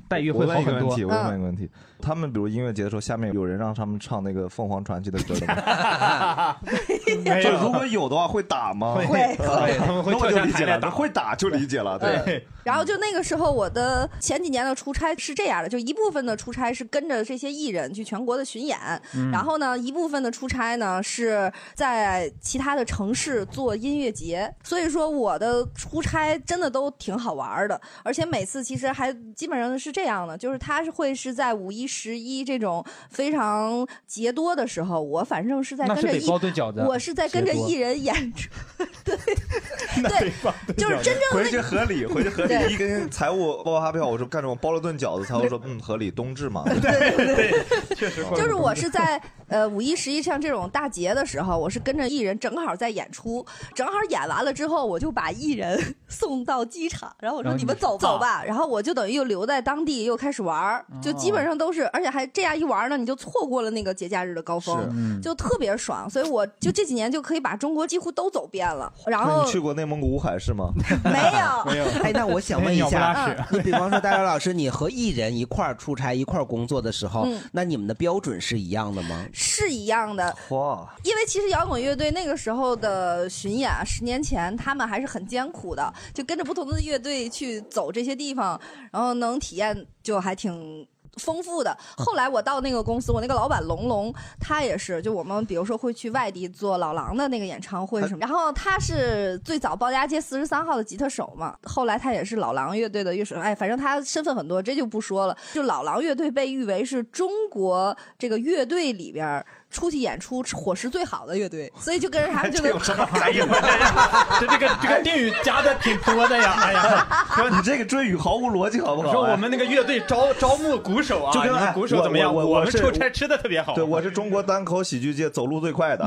待遇我问一个问题，我嗯问一个问题，他们比如音乐节的时候，下面有人让他们唱那个凤凰传奇的歌的吗？没有就如果有的话，会打吗？会会 会他们会那我理解了，下台来打会打就理解了，对。然后就那个时候，我的前几年的出差是这样的，就一部分的出差是跟着这些艺人去全国的巡演，嗯然后呢，一部分的出差呢是在其他的城市做音乐节。所以说，我的出差真的都挺好玩的，而且每次其实还基本上是这样的，就是他是会是在五一、十一这种非常节多的时候，我反正是在跟着一包顿饺子我是在跟着艺人演出，对 对就是真正回去合理，回去合理。对一跟财务报发票，我说干什么包了顿饺子，财务说嗯合理，冬至嘛。对对 确实就是我是在呃五一、十一像这种大节的时候，我是跟着艺人正好在演出，正好演完了之后，我就把艺人 送到机场，然后我说你你们走走走吧，然后我就等于又留在当地又开始玩儿，就基本上都是，而且还这样一玩呢，你就错过了那个节假日的高峰就特别爽，所以我就这几年就可以把中国几乎都走遍了，然后你去过内蒙古乌海是吗？没有 没有。哎，那我想问一下屎，你比方说大刘老师，你和艺人一块儿出差、一块儿工作的时候嗯，那你们的标准是一样的吗？是一样的，哇，因为其实摇滚乐队那个时候的巡演啊，十年前他们还是很艰苦的，就跟着不同的乐队去走这些地方，然后能体验就还挺。丰富的。后来我到那个公司，我那个老板龙龙，他也是，就我们比如说会去外地做老狼的那个演唱会什么，然后他是最早鲍家街四十三号的吉他手嘛，后来他也是老狼乐队的乐手，哎，反正他身份很多，这就不说了。就老狼乐队被誉为是中国这个乐队里边儿出去演出伙食最好的乐队，所以就跟着他们就能。哎呀，这这个这个定语加的挺多的呀！哎呀，说 你这个追语毫无逻辑，好不好？说我们那个乐队招招募鼓手啊，就跟鼓手怎么样？我我们出差吃的特别好。对，我是中国单口喜剧界走路最快的。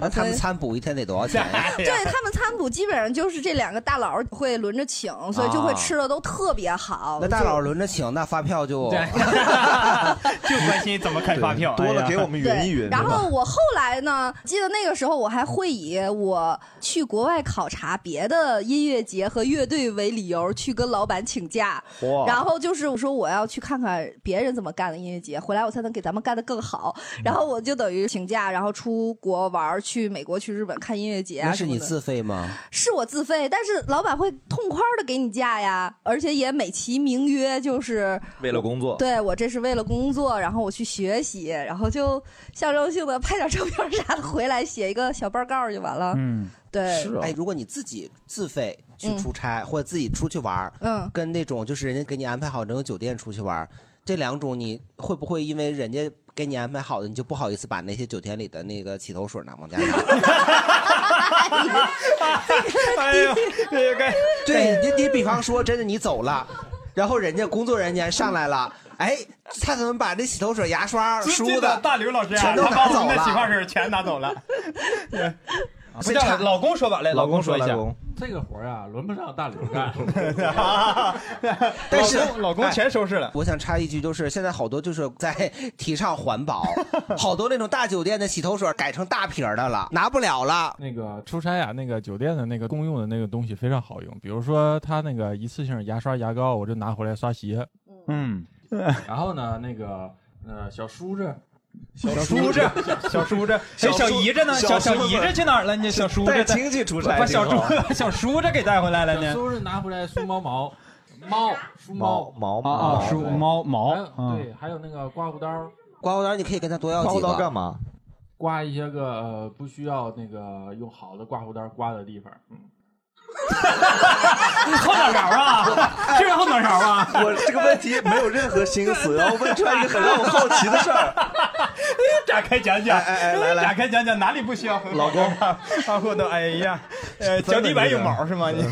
那他们餐补一天得多少钱呀？对他们餐补基本上就是这两个大佬会轮着请，所以就会吃的都特别好。那大佬轮着请，那发票就就关心怎么开发票，多了给我们然后我后来呢，记得那个时候我还会以我去国外考察别的音乐节和乐队为理由去跟老板请假哇，然后就是我说我要去看看别人怎么干的音乐节，回来我才能给咱们干的更好。然后我就等于请假，然后出国玩儿，去美国、去日本看音乐节。那是你自费吗？是我自费，但是老板会痛快的给你假呀，而且也美其名曰就是为了工作，对我这是为了工作，然后我去学习，然后就象征性的拍点照片啥的回来，写一个小报告就完了。嗯，对，是哎，如果你自己自费去出差，或者自己出去玩儿，嗯跟那种就是人家给你安排好整个酒店出去玩儿，这两种你会不会因为人家给你安排好的，你就不好意思把那些酒店里的那个洗头水拿往家拿？哎呦，这个该对你，你比方说，真的你走了，然后人家工作人员上来了，哎，他怎么把这洗头水、牙刷、梳的大刘老师啊，全都他把我拿走们的洗发？水全拿走了。不是叫差老公说吧，来，老公说一下。这个活儿啊，轮不上大刘干。但是老公全收拾了哎我想插一句，就是现在好多就是在提倡环保，好多那种大酒店的洗头水改成大瓶的了，拿不了了。那个出差啊，那个酒店的那个公用的那个东西非常好用，比如说他那个一次性牙刷、牙膏，我就拿回来刷鞋。嗯，然后呢，那个呃小叔子。小叔子，小叔子，哎，小姨子呢？小小姨子去哪儿了？你小叔子带亲戚出差把小挺好梳小叔子给带回来了呢。小叔子拿回来梳毛毛，猫梳毛毛啊啊梳猫毛对，还有那个刮胡刀，刮胡刀你可以跟他多要刮胡几个。刀干嘛？刮一些个呃不需要那个用好的刮胡刀刮的地方。嗯，后脑勺啊，是后脑勺啊。我这个问题没有任何心思，然后问出来一个很让我好奇的事儿。展开讲讲，哎哎来来展开讲讲哪里不需要很好老公刮胡刀？哎呀，呃，脚底板有毛是吗？你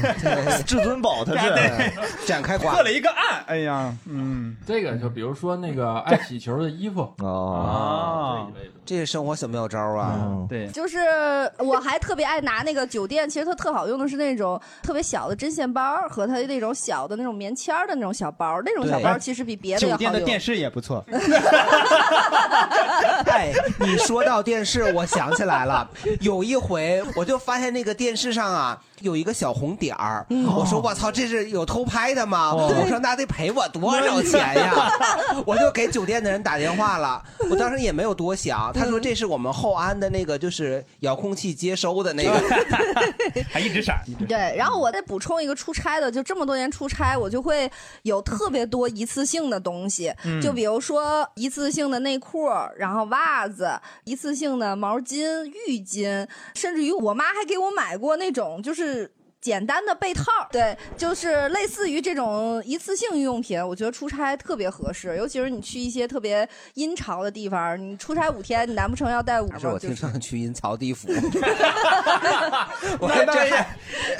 至尊宝他是 展开刮破了一个案，哎呀，嗯，这个就比如说那个爱洗球的衣服哦，啊，这是生活小妙招啊！嗯对，就是我还特别爱拿那个酒店，其实它特好用的是那种特别小的针线包和它那种小的那种棉签的那种小包，那种小包其实比别的要好用。酒店的电视也不错，哎，你说到电视，我想起来了，有一回我就发现那个电视上啊有一个小红点儿，我说我操，这是有偷拍的吗？我说那得赔我多少钱呀？我就给酒店的人打电话了，我当时也没有多想，他说这是我们后安的那个就是遥控器接收的那个，还一直闪，一直对，然后我再补充一个出差的，就这么多年出差，我就会有特别多一次性的东西，嗯。就比如说一次性的内裤，然后袜子，一次性的毛巾、浴巾，甚至于我妈还给我买过那种就是。是简单的被套，对，就是类似于这种一次性用品，我觉得出差特别合适，尤其是你去一些特别阴潮的地方，你出差五天，你难不成要带五是我听上去阴曹地府。我还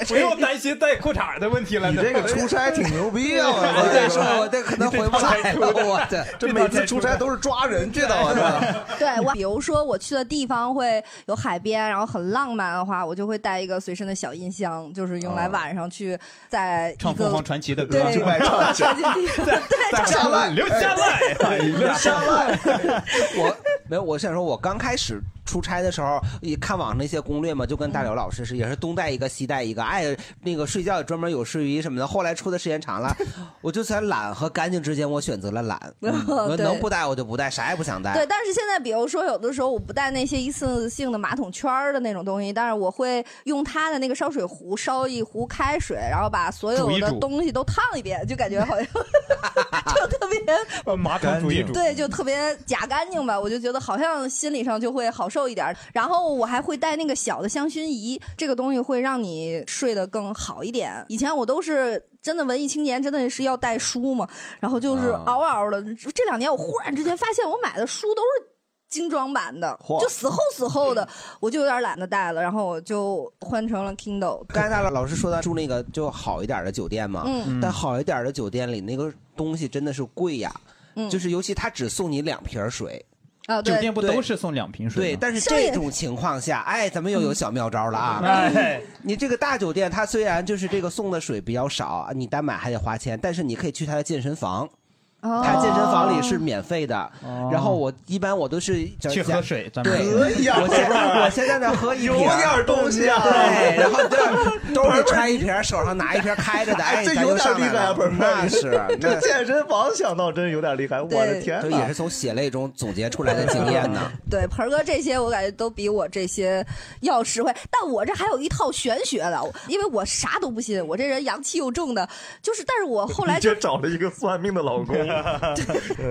不用担心带裤衩的问题了。你这个出差挺牛逼啊！我我再说，我这可能回不来了，我这这每次出差都是抓人去的，我操！对我，比如说我去的地方会有海边，然后很浪漫的话，我就会带一个随身的小音箱，就是用来晚上去在唱凤凰传奇的歌，对外唱去传进地方，对，下来，留下来，留下来。我没有，我想说，我刚开始出差的时候，也看网上那些攻略嘛，就跟大刘老师是，也是东带一个西带一个，爱，那个睡觉也专门有睡衣什么的。后来出的时间长了，我就在懒和干净之间，我选择了懒，嗯能不带我就不带，啥也不想带。对，但是现在比如说有的时候我不带那些一次性的马桶圈儿的那种东西，但是我会用它的那个烧水壶烧一壶开水，然后把所有的东西都烫一遍，就感觉好像 就特别把马桶煮一煮。对，就特别假干净吧，我就觉得好像心理上就会好受一点。然后我还会带那个小的香薰仪，这个东西会让你睡得更好一点。以前我都是。真的文艺青年真的是要带书嘛，然后就是啊嗷嗷的。这两年我忽然之间发现，我买的书都是精装版的，就死厚死厚的，我就有点懒得带了，然后我就换成了 Kindle。刚才大老师说的住那个就好一点的酒店嘛，嗯但好一点的酒店里那个东西真的是贵呀，嗯，就是尤其他只送你两瓶水。啊，对，酒店不都是送两瓶水对，但是这种情况下，哎，咱们又有小妙招了啊！哎，你这个大酒店，它虽然就是这个送的水比较少，你单买还得花钱，但是你可以去它的健身房，哦它健身房里是免费的。然后我一般我都是去喝水，咱们对，可以呀我现我现在在喝一有瓶，点东西啊！对，然后这兜里揣一瓶，手上拿一瓶开着的，哎，这有点厉害啊，盆。盆那是，这健身房想到真有点厉害，我的天！这也是从血泪中总结出来的经验呢。对，盆哥这些我感觉都比我这些要实惠，但我这还有一套玄学的，因为我啥都不信，我这人阳气又重的，就是，但是我后来就找了一个算命的老公，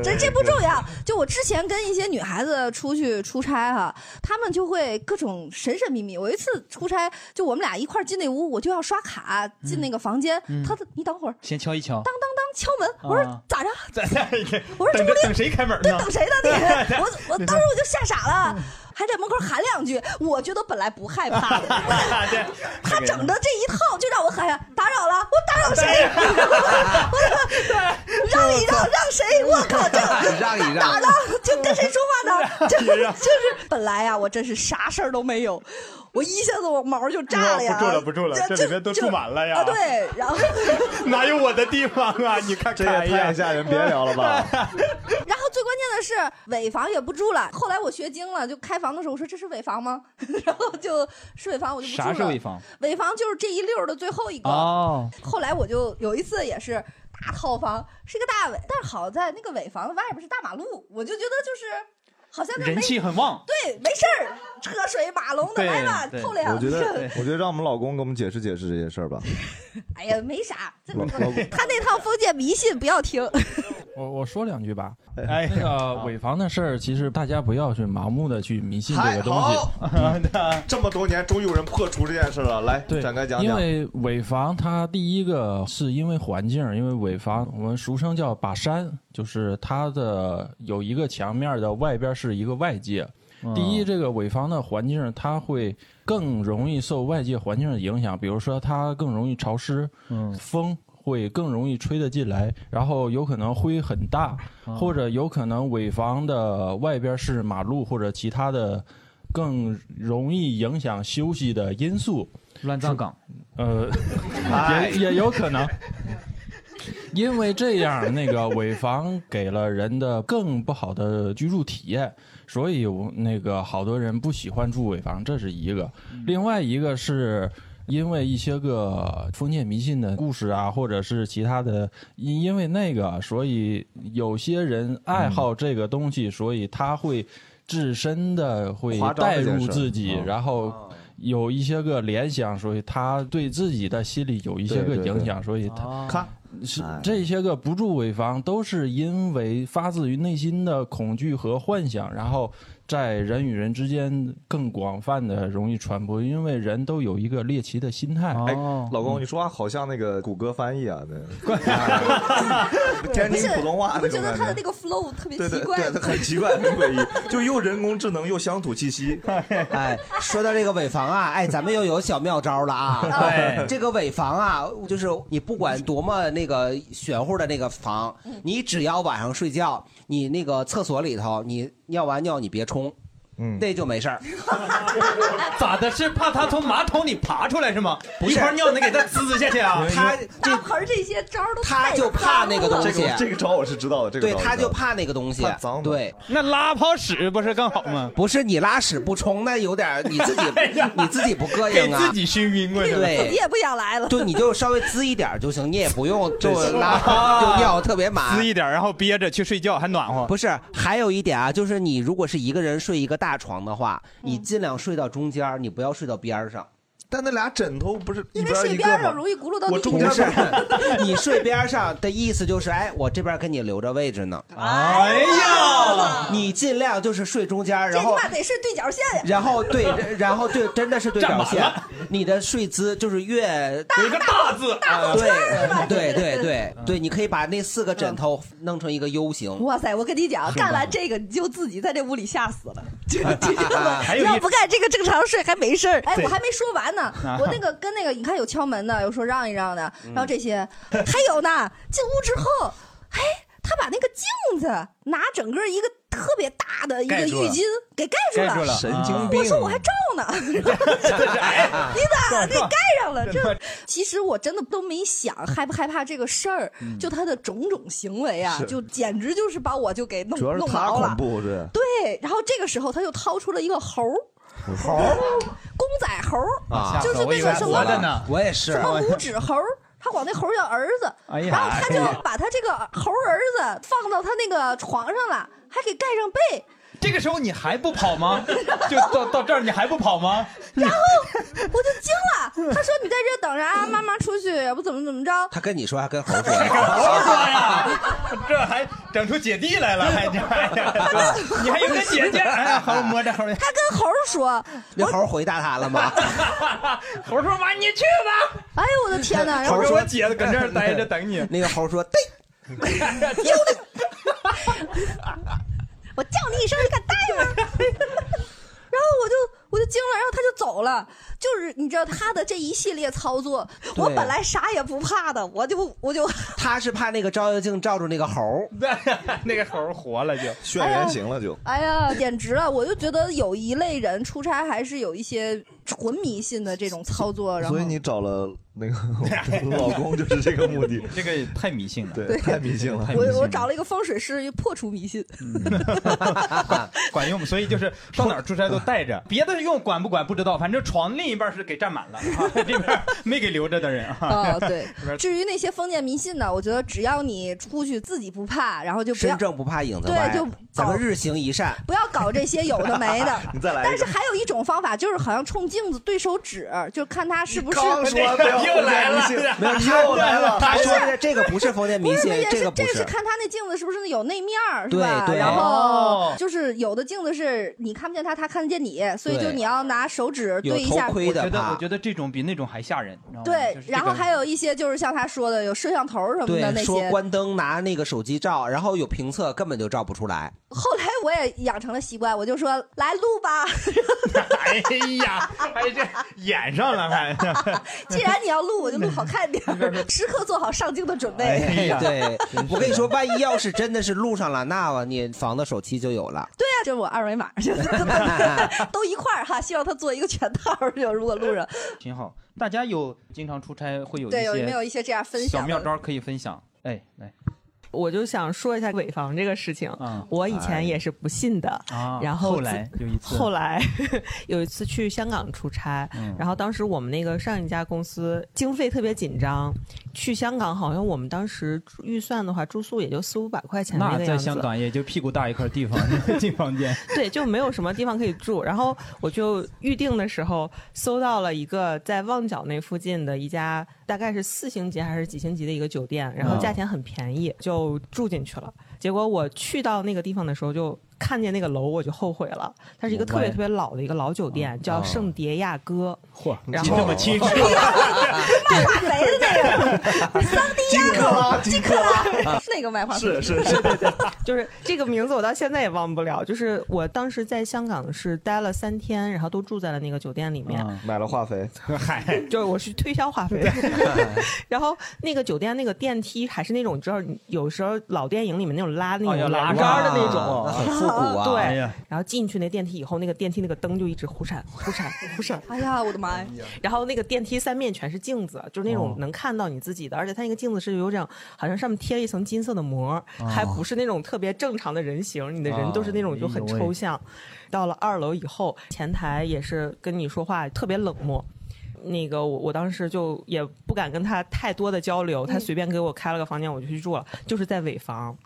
这这不重要，就我之前跟一些女孩子出去出差哈、她们就会各种神神秘秘。我一次出差，就我们俩一块儿进那屋，我就要刷卡进那个房间，她的你等会儿，先敲一敲，当当当敲门，我说啊咋着？咋我说这不等谁开门这呢？等谁呢你？我我当时我就吓傻了，还在门口喊两句。我觉得本来不害怕的，他整的这一套就让我喊呀打扰了，我打扰谁？我让一让让谁？我靠，这让一让哪？就跟谁说话呢？就就是本来呀，我真是啥事儿都没有。我一下子我毛就炸了呀！不住了不住了这里面都住满了呀啊，对，然后 哪有我的地方啊？你看这也太吓人，别聊了吧？然后最关键的是尾房也不住了。后来我学精了，就开房的时候我说这是尾房吗？然后就是尾房，我就不住了。啥是尾房？尾房就是这一溜的最后一个。哦，后来我就有一次也是大套房，是一个大尾，但是好在那个尾房的外边是大马路，我就觉得就是好像就没人气很旺。对，没事儿，车水马龙的对来吧，对透亮。我觉得，我觉得让我们老公给我们解释解释这些事儿吧。哎呀，没啥，这老老他那套封建迷信不要听。我我说两句吧。哎那个尾房的事儿，其实大家不要去盲目的去迷信这个东好西。这么多年，终于有人破除这件事了，来对，展开讲讲。因为尾房它第一个是因为环境，因为尾房我们俗称叫把山，就是它的有一个墙面的外边是一个外界。嗯第一，这个尾房的环境它会更容易受外界环境的影响，比如说它更容易潮湿，嗯。风会更容易吹得进来，然后有可能灰很大，嗯。或者有可能尾房的外边是马路或者其他的更容易影响休息的因素。乱葬岗，呃，哎 也也有可能。因为这样，那个尾房给了人的更不好的居住体验，所以我那个好多人不喜欢住尾房，这是一个。另外一个是因为一些个封建迷信的故事啊，或者是其他的，因因为那个，所以有些人爱好这个东西，所以他会自身的会带入自己，嗯然后。有一些个联想，所以他对自己的心理有一些个对对对影响，所以他哦看这些个不住尾房都是因为发自于内心的恐惧和幻想，然后在人与人之间更广泛的容易传播，因为人都有一个猎奇的心态。哎哦，老公，你说话好像那个谷歌翻译啊，那天津，普通话我觉。得他的那个 flow 特别对对奇怪对，很奇怪，很诡异，就又人工智能又乡土气息。哎，说到这个尾房啊，哎，咱们又有小妙招了啊。对这个尾房啊，就是你不管多么那个玄乎的那个房，你只要晚上睡觉，你那个厕所里头，你尿完尿你别冲，嗯，那就没事儿。咋的？是怕他从马桶里爬出来是吗？不是一会儿尿能给他滋下去啊？他大盆儿这些招都太他就怕那个东西这个这个招我是知道的，这个对，他就怕那个东西脏嘛，对，那拉泡屎不是更好吗？不是你拉屎不冲，那有点你自己 你自己不膈应啊给自。己熏晕过去对。你，也不想来了。就，你就稍微滋一点就行，你也不用就拉就尿特别满滋。一点，然后憋着去睡觉，还暖和。不是，还有一点啊，就是你如果是一个人睡一个大床的话，你尽量睡到中间儿，你不要睡到边儿上。但那俩枕头不是一因为睡边一个吗？边上容易轱辘到地我中间是，你睡边上的意思就是，哎，我这边给你留着位置呢。哎呀，你尽量就是睡中间然后你妈得是对角线呀。然后对，然后对，真的是对角线。你的睡姿就是越有一个大字，啊对对对对对，你可以把那四个枕头弄成一个 U 型。哇塞！我跟你讲，干完这个你就自己在这屋里吓死了，就就这啊还有一要不干这个正常睡还没事儿。哎，我还没说完呢 啊，我那个跟那个你看有敲门的，有说让一让的，嗯。然后这些，还有呢，进屋之后，哎，他把那个镜子拿整个一个特别大的一个浴巾给盖住了。我说我还照呢，你咋 给盖上了？这其实我真的都没想害不害怕这个事儿，就他的种种行为啊，就简直就是把我就给弄主要是他弄毛了。恐。怖，是对，然后这个时候他就掏出了一个猴儿，猴公仔猴啊就是那个什么活着呢。我也是。什，么五指猴。他管那猴叫儿子，哎然后他就把他这个猴儿子放到他那个床上了，还给盖上被，这个时候你还不跑吗？就到到这儿你还不跑吗？然后我就惊了。他说：“你在这等着啊，妈妈出去，也不怎么怎么着。他跟你说还跟猴说，猴说呀，这还整出姐弟来了，还这还你还有个姐姐，哎，猴摸着猴”他跟猴说那猴回答他了吗？猴说妈你去吧，：“哎呦我的天哪！”然后猴说我姐搁这儿待着等你。那个猴说：“对，我叫你一声，你敢带吗？然后我就我就惊了，然后他就走了。就是你知道他的这一系列操作，我本来啥也不怕的，我就我就 他是怕那个照妖镜照住那个猴。那个猴活了就。炫原形了就。哎呀，简直了！我就觉得有一类人出差还是有一些纯迷信的这种操作，然后所以你找了那个老公就是这个目的，这个也太迷信了，对，太迷信了。我我找了一个风水师破除迷信，管用，所以就是到哪儿出差都带着，别的用管不管不知道，反正床另一半是给占满了，啊、这边没给留着的人啊。哦，对。至于那些封建迷信呢，我觉得只要你出去自己不怕，然后就不要身正不怕影子歪，对，就咱们日行一善，不要搞这些有的没的。你再来。但是还有一种方法，就是好像冲镜子对手指，就看他是不是。刚说又来了，没有又来了。他说的这个不是封建迷信，这个不这是看他那镜子是不是有内面儿，是对吧？对。然后就是有的镜子是你看不见他，他看得见你，所以就你要拿手指对一下。我觉得我觉得这种比那种还吓人。对，然后还有一些就是像他说的有摄像头什么的那些。说关灯拿那个手机照，然后有评测根本就照不出来。后来我也养成了习惯，我就说来录吧。哎呀，哎这演上了还。既然你要录，我就录好看点，时刻做好上镜的准备。哎呀，对，我跟你说，万一要是真的是录上了，那你房子手机就有了。对啊，这是我二维码，都一块儿哈。希望他做一个全套，就如果录上。挺好，大家有经常出差会有对有没有一些这样分享小妙招可以分享？哎，来。我就想说一下尾房这个事情，嗯、我以前也是不信的，啊、然后后来有一次，后来有一次去香港出差，嗯、然后当时我们那个上一家公司经费特别紧张，去香港好像我们当时预算的话，住宿也就四五百块钱那个在香港也就屁股大一块地方 进房间，对，就没有什么地方可以住，然后我就预定的时候搜到了一个在旺角那附近的一家。大概是四星级还是几星级的一个酒店，然后价钱很便宜，就住进去了。结果我去到那个地方的时候，就看见那个楼，我就后悔了。它是一个特别特别老的一个老酒店，叫圣迭亚哥。嚯，然后这么清楚，卖化肥的那个。桑迪亚哥，金克拉，那个卖化肥是是是，就是这个名字我到现在也忘不了。就是我当时在香港是待了三天，然后都住在了那个酒店里面，买了化肥，嗨，就是我去推销化肥。然后那个酒店那个电梯还是那种，你知道，有时候老电影里面那种拉那种拉杆的那种，啊。对，然后进去那电梯以后，那个电梯那个灯就一直忽闪忽闪 忽闪。哎呀，我的妈呀！然后那个电梯三面全是镜子，就是那种能看到你自己的，而且它那个镜子是有点好像上面贴了一层金色的膜，还不是那种特别正常的人形，你的人都是那种就很抽象。到了二楼以后，前台也是跟你说话特别冷漠。那个我我当时就也不敢跟他太多的交流，他随便给我开了个房间，我就去住了，就是在尾房。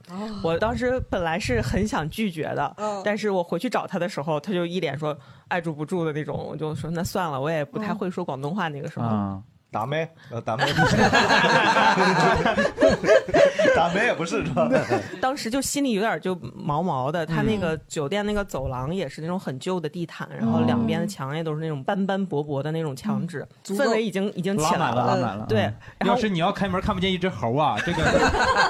我当时本来是很想拒绝的，但是我回去找他的时候，他就一脸说爱住不住的那种，我就说那算了，我也不太会说广东话那个时候。打妹，呃，打妹也不是，是吧？当时就心里有点就毛毛的。他那个酒店那个走廊也是那种很旧的地毯，然后两边的墙也都是那种斑斑驳驳的那种墙纸，氛围已经已经起来了，拉满了。对，要是你要开门看不见一只猴啊，这个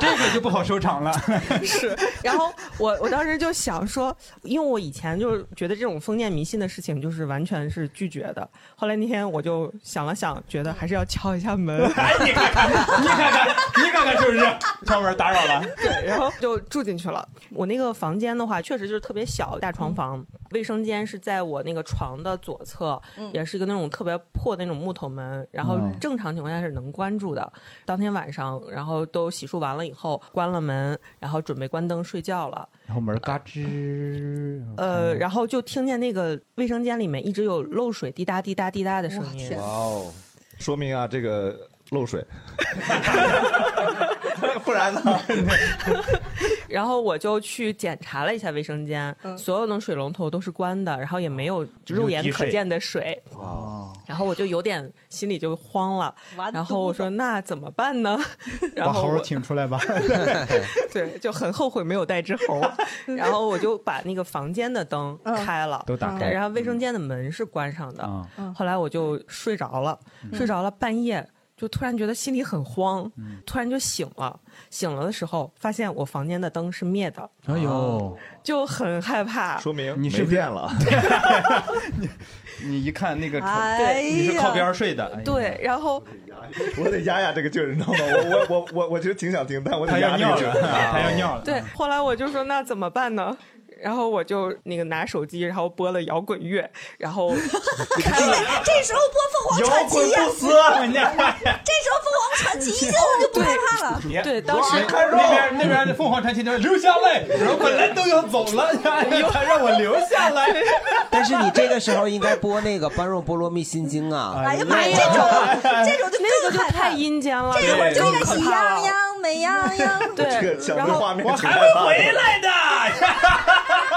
这个就不好收场了。是，然后我我当时就想说，因为我以前就是觉得这种封建迷信的事情就是完全是拒绝的。后来那天我就想了想，觉得还是要敲一下门。哎，你看看，你看看，你看看是不是敲门打扰了？对，然后就住进去了。我那个房间的话，确实就是特别小，大床房。卫生间是在我那个床的左侧，也是一个那种特别破的那种木头门。然后正常情况下是能关住的。当天晚上，然后都洗漱完了以后，关了门，然后准备关灯睡觉了。然后门嘎吱，呃，然后就听见那个卫生间里面一直有漏水滴答滴答滴答的声音。哇哦！说明啊，这个漏水，不然呢？然后我就去检查了一下卫生间，所有的水龙头都是关的，然后也没有肉眼可见的水。哦！然后我就有点心里就慌了，然后我说那怎么办呢？然后把猴请出来吧。对，就很后悔没有带只猴。然后我就把那个房间的灯开了，都打开，然后卫生间的门是关上的。后来我就睡着了，睡着了，半夜就突然觉得心里很慌，突然就醒了。醒了的时候，发现我房间的灯是灭的。哎呦，就很害怕。说明你是变了。你你一看那个床，对，你是靠边睡的。对，然后 我得压压这个劲儿，你知道吗？我我我我我其实挺想听，但我得压压这个劲儿。他要尿了。对，后来我就说那怎么办呢？然后我就那个拿手机，然后播了摇滚乐，然后 这时候播 凤凰传奇呀，人家这时候凤凰传奇一下我就不害怕了。对，当时那边那边凤凰传奇就说留下来，然后本来都要走了，他让我留下来。但是你这个时候应该播那个《般若波罗蜜心经》啊！哎呀妈呀，这种这种就那个就太阴间了，这会儿就应该喜羊羊美羊羊。对，然后我还会回来的。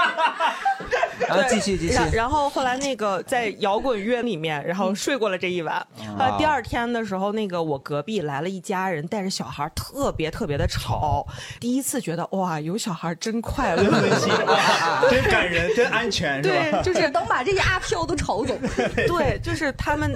然后继续继续然然后后来那个在摇滚乐里面，然后睡过了这一晚。后来第二天的时候，那个我隔壁来了一家人，带着小孩，特别特别的吵。第一次觉得哇，有小孩真快乐，真感人，真安全，是吧？对，就是 等把这些阿飘都吵走。对，就是他们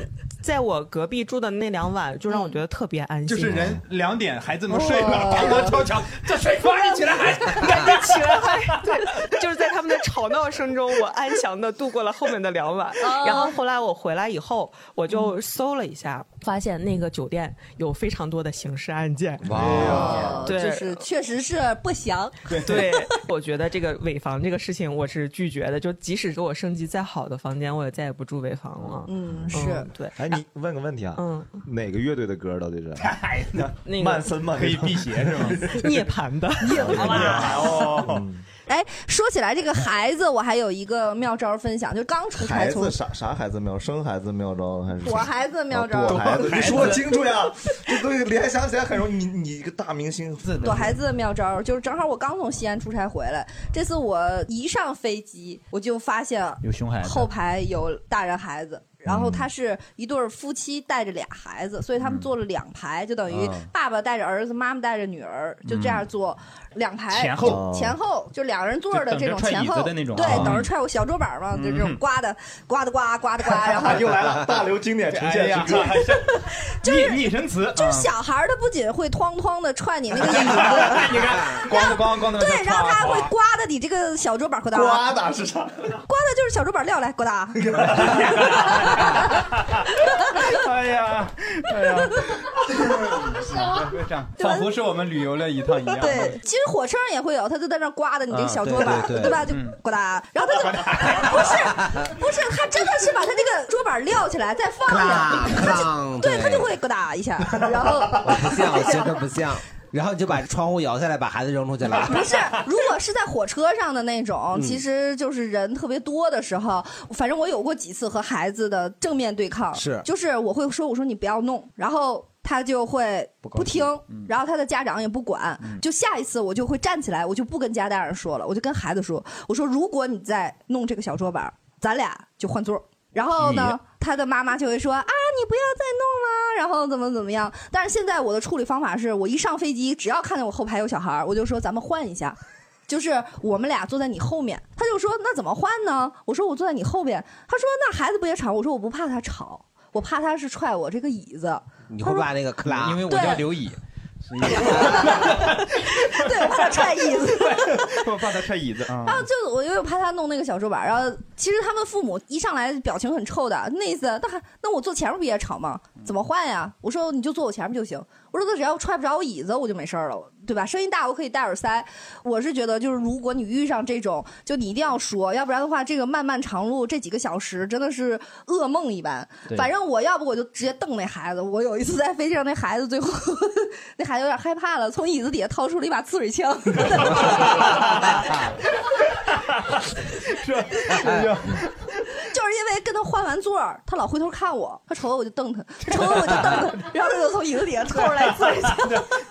在我隔壁住的那两晚，就让我觉得特别安心。就是人两点，孩子们睡了，哦咣咣敲墙，这睡吧，你起来，赶紧起来！对，就是在他们的吵闹声中，我安详的度过了后面的两晚。哦然后后来我回来以后，我就搜了一下，发现那个酒店有非常多的刑事案件。哇对就是确实是不祥。对，我觉得这个尾房这个事情我是拒绝的，就即使给我升级再好的房间，我也再也不住尾房了。嗯，是对。哎，你问个问题啊，嗯，哪个乐队的歌到底是？那个曼森嘛？可以辟邪是吗？涅槃的，涅槃 哦。哎，说起来这个孩子，我还有一个妙招分享，就刚出孩子啥啥孩子妙？生孩子妙招还是？躲孩子妙招。躲孩子，你说清楚呀！这东西联想起来很容易。你你一个大明星，躲孩子的妙招就是正好我刚从西安出差回来，这次我一上飞机我就发现有熊孩子后排有大人孩子。然后他是一对夫妻带着俩孩子，所以他们坐了两排，就等于爸爸带着儿子，妈妈带着女儿，就这样坐两排前后。前后就两个人坐着的这种前后对，等着踹我小桌板嘛，就这种刮的刮的刮刮的刮，然后 又来了，大刘经典呈现呀，就是拟声词，就是小孩他不仅会哐哐的踹你那个椅子，你看咣的咣咣的，对，然后他还会刮的你这个小桌板呱嗒，刮的是啥？刮的就是小桌板撂来呱嗒。哎呀，哎呀，这样仿佛是我们旅游了一趟一样。对，其实火车上也会有，他就在那刮的你这个小桌板，对对对吧？就呱嗒，然后他就不是 不是，他真的是把他这个桌板撂起来再放下，他就对他就会呱嗒一下，然后不像，我觉得不像。然后你就把窗户摇下来，把孩子扔出去了。不是，如果是在火车上的那种，其实就是人特别多的时候，反正我有过几次和孩子的正面对抗，是就是我会说，我说你不要弄，然后。他就会不听，然后他的家长也不管，就下一次我就会站起来，我就不跟家大人说了，我就跟孩子说，我说如果你再弄这个小桌板，咱俩就换座。然后呢，他的妈妈就会说啊，你不要再弄了，然后怎么怎么样。但是现在我的处理方法是我一上飞机，只要看见我后排有小孩，我就说咱们换一下。就是我们俩坐在你后面，他就说那怎么换呢？我说我坐在你后边，他说那孩子不也吵？我说我不怕他吵，我怕他是踹我这个椅子。你会把那个克拉，因为我叫刘乙。对，我怕他踹椅子，我怕他踹椅子啊。然后就我又怕他弄那个小桌板，然后其实他们父母一上来表情很臭的，那意思那还那我坐前面不也吵吗？怎么换呀？我说你就坐我前面就行。我说他只要踹不着我椅子，我就没事了，对吧？声音大我可以戴耳塞。我是觉得就是如果你遇上这种，就你一定要说，要不然的话，这个漫漫长路这几个小时真的是噩梦一般。反正我要不我就直接瞪那孩子。我有一次在飞机上，那孩子最后 那孩子有点害怕了，从椅子底下掏出了一把刺水枪。是，就是因为跟他换完座儿，他老回头看我，他瞅我我就瞪他，他瞅我我就瞪他，然后他就从椅子底下抽出来刺水枪，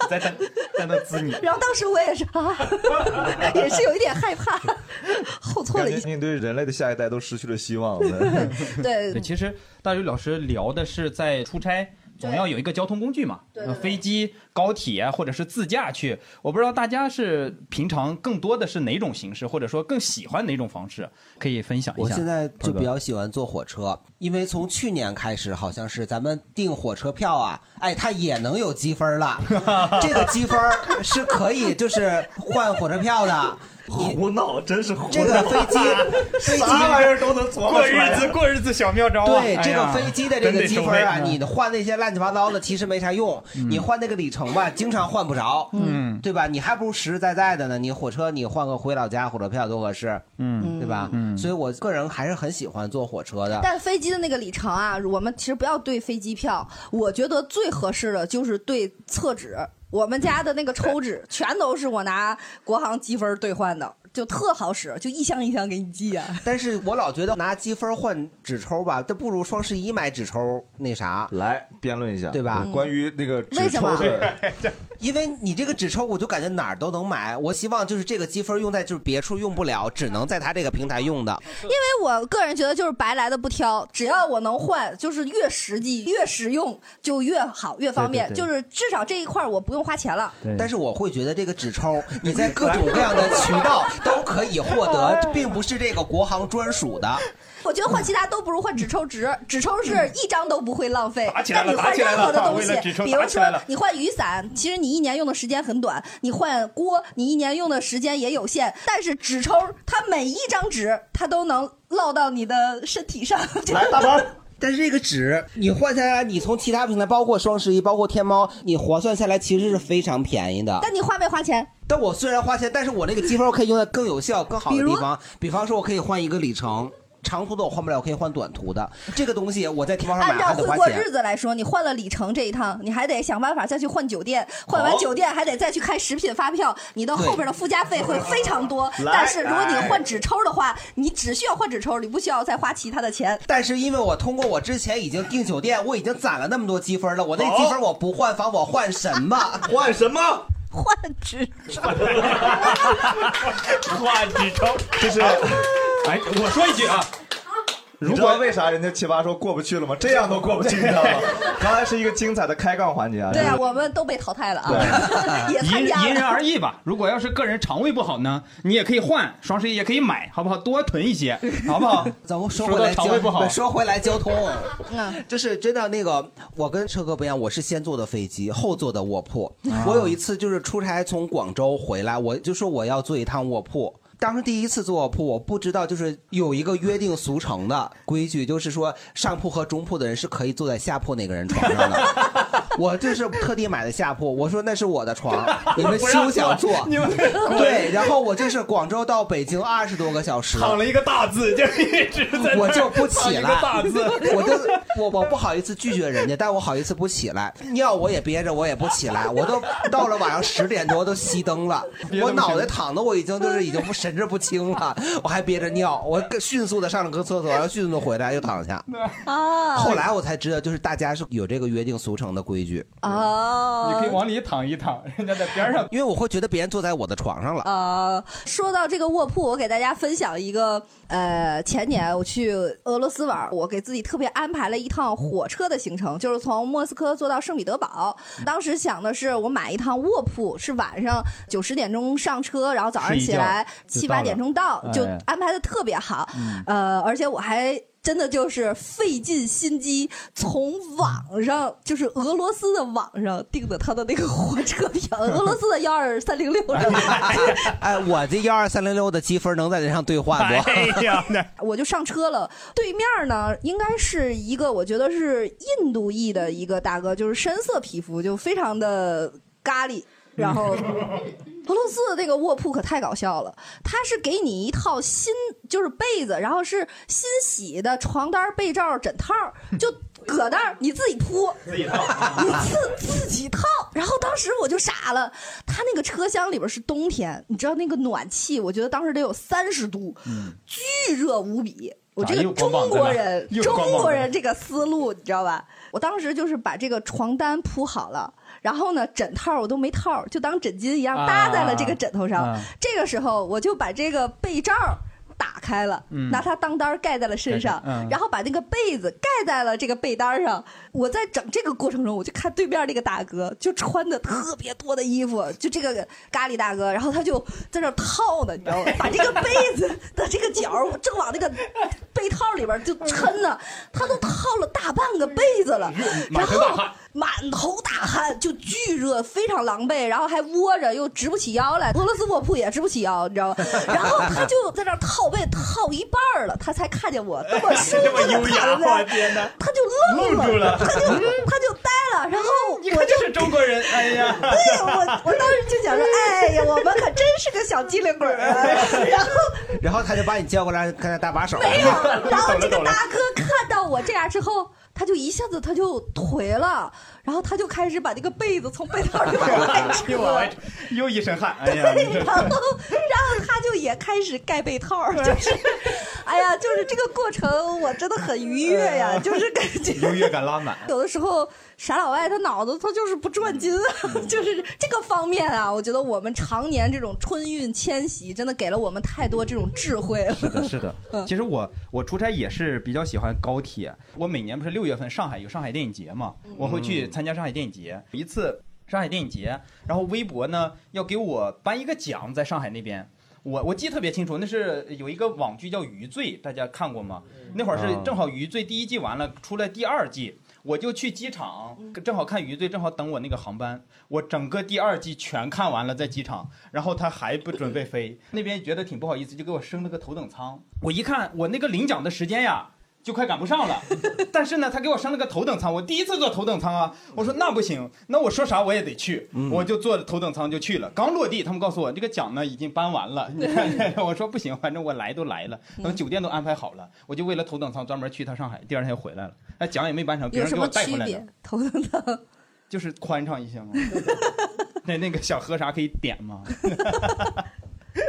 在瞪在那滋你。然后当时我也是啊，也是有一点害怕，后错了一下。你对人类的下一代都失去了希望。对对，其实大宇老师聊的是在出差。总要有一个交通工具嘛，飞机、高铁或者是自驾去。我不知道大家是平常更多的是哪种形式，或者说更喜欢哪种方式，可以分享一下。我现在就比较喜欢坐火车，因为从去年开始，好像是咱们订火车票啊，哎，它也能有积分了。这个积分是可以就是换火车票的。胡闹，真是胡闹。这个飞机，飞机啥玩意儿都能琢磨过出来日子过日子小妙招啊！对，这个飞机的这个积分啊，你换那些乱七八糟的其实没啥用，嗯你换那个里程吧，经常换不着，嗯对吧？你还不如实实在在的呢。你火车你换个回老家火车票多合适，嗯对吧？嗯所以我个人还是很喜欢坐火车的。但飞机的那个里程啊，我们其实不要对飞机票，我觉得最合适的就是对厕纸。我们家的那个抽纸全都是我拿国航积分兑换的，就特好使，就一箱一箱给你寄啊。但是我老觉得拿积分换纸抽吧，这不如双十一买纸抽那啥。来辩论一下，对吧？关于那个纸为什么抽的，因为你这个纸抽，我就感觉哪儿都能买。我希望就是这个积分用在就是别处用不了，只能在他这个平台用的。因为我个人觉得就是白来的不挑，只要我能换，就是越实际越实用就越好越方便，对对对就是至少这一块我不用花钱了。但是我会觉得这个纸抽，你在各种各样的渠道都可以获得，并不是这个国行专属的。我觉得换其他都不如换纸抽值，纸抽是一张都不会浪费。打起来了但你换任何的东西打起来了为了纸，抽比如说打起来了你换雨伞，其实你一年用的时间很短；你换锅，你一年用的时间也有限。但是纸抽，它每一张纸它都能落到你的身体上。来，大宝。但是这个纸你换下来，你从其他平台，包括双十一，包括天猫，你划算下来其实是非常便宜的。但你花没花钱？但我虽然花钱，但是我那个积分我可以用在更有效、更好的地方。比方说，我可以换一个里程，长途的我换不了，我可以换短途的。这个东西我在天猫上买按照还得花钱会过日。子来说，你换了里程这一趟，你还得想办法再去换酒店，换完酒店还得再去开食品发票，你的后边的附加费会非常多。但是如果你哎换纸抽的话，你只需要换纸抽，你不需要再花其他的钱。但是因为我通过我之前已经订酒店，我已经攒了那么多积分了，我那积分我不换房，我换什么？换什么？换纸抽。换纸抽，就是，哎，我说一句啊，你知道为啥人家奇葩说过不去了吗？这样都过不去，你知道吗？刚才是一个精彩的开杠环节啊。对啊，我们都被淘汰了啊，也因。因人而异吧。如果要是个人肠胃不好呢，你也可以换，双十一也可以买，好不好？多囤一些，好不好？咱们说回来交肠胃不好，说回来交通，嗯，就是真的那个，我跟车哥不一样，我是先坐的飞机，后坐的卧铺。啊我有一次就是出差从广州回来，我就说我要坐一趟卧铺。当时第一次坐卧铺，我不知道就是有一个约定俗成的规矩，就是说上铺和中铺的人是可以坐在下铺那个人床上的。我就是特地买的下铺，我说那是我的床，你们休想坐。你们对，然后我就是广州到北京二十多个小时，躺了一个大字，就一直在那儿我就不起来，大字，我就我我不好意思拒绝人家，但我好意思不起来，尿我也憋着，我也不起来，我都到了晚上十点多都熄灯了，我脑袋躺的我已经就是已经不神志不清了，我还憋着尿，我迅速的上了个厕所，然后迅速的回来又躺下。啊，后来我才知道，就是大家是有这个约定俗成的规矩。哦，你可以往里躺一躺，人家在边上。因为我会觉得别人坐在我的床上了。呃，说到这个卧铺，我给大家分享一个，呃，前年我去俄罗斯玩，我给自己特别安排了一趟火车的行程，就是从莫斯科坐到圣彼得堡。当时想的是，我买一趟卧铺，是晚上九十点钟上车，然后早上起来七八点钟到，就哎安排的特别好。嗯呃，而且我还。真的就是费尽心机，从网上就是俄罗斯的网上订的他的那个火车票，俄罗斯的幺二三零六 上。哎，我这幺二三零六的积分能在这上兑换不？哎呀，那 我就上车了。对面呢，应该是一个我觉得是印度裔的一个大哥，就是深色皮肤，就非常的咖喱。然后，俄罗斯的那个卧铺可太搞笑了，他是给你一套新就是被子，然后是新洗的床单、被罩、枕套，就搁那儿你自己铺，自己套你自自己套。然后当时我就傻了，他那个车厢里边是冬天，你知道那个暖气，我觉得当时得有三十度，巨热无比。我这个中国人，中国人这个思路，你知道吧？我当时就是把这个床单铺好了，然后呢，枕套我都没套，就当枕巾一样搭在了这个枕头上。啊这个时候，我就把这个被罩打开了，嗯拿它当单儿盖在了身上，嗯然后把那个被子盖在了这个被单上。我在整这个过程中，我就看对面那个大哥就穿的特别多的衣服，就这个咖喱大哥，然后他就在那儿套呢，你知道吗？把这个被子的这个角儿正往那个被套里边就抻呢，他都套了大半个被子了，然后满头大汗，就巨热，非常狼狈，然后还窝着，又直不起腰来。俄罗斯卧铺也直不起腰，你知道吗？然后他就在那儿套被套一半儿了，他才看见我这么舒服的 这么优雅躺在我天哪他就愣愣住了他就他就呆了，然后 一看就是中国人，哎呀，对我，我当时就想说，哎呀，我们可真是个小机灵鬼儿啊！然后然后他就把你叫过来，跟他搭把手。没有，然后这个大哥看到我这样之后，他就一下子他就颓了，然后他就开始把那个被子从被套里 往外扯，又一身汗，哎呀，对，然后然后他就也开始盖被套，就是，哎呀，就是这个过程我真的很愉悦呀，就是感觉优越感拉满。有的时候傻老外他脑子他就是不转筋，就是这个方面啊，我觉得我们常年这种春运迁徙，真的给了我们太多这种智慧了。是的，是的。嗯其实我我出差也是比较喜欢高铁。我每年不是六月份上海有上海电影节嘛，我会去参加上海电影节。一次上海电影节，然后微博呢要给我颁一个奖，在上海那边。我我记得特别清楚，那是有一个网剧叫《余罪》，大家看过吗？那会儿是啊正好《余罪》第一季完了，出来第二季，我就去机场，正好看《余罪》，正好等我那个航班。我整个第二季全看完了，在机场，然后他还不准备飞，那边觉得挺不好意思，就给我升了个头等舱。我一看，我那个领奖的时间呀。就快赶不上了，但是呢，他给我升了个头等舱，我第一次坐头等舱啊，我说那不行，那我说啥我也得去，我就坐头等舱就去了。刚落地，他们告诉我这个奖呢已经颁完了，我说不行，反正我来都来了，等酒店都安排好了，我就为了头等舱专门去一趟上海，第二天又回来了。那奖也没颁成，别人给我带回来的，？头等舱就是宽敞一些嘛。那那个想喝啥可以点吗？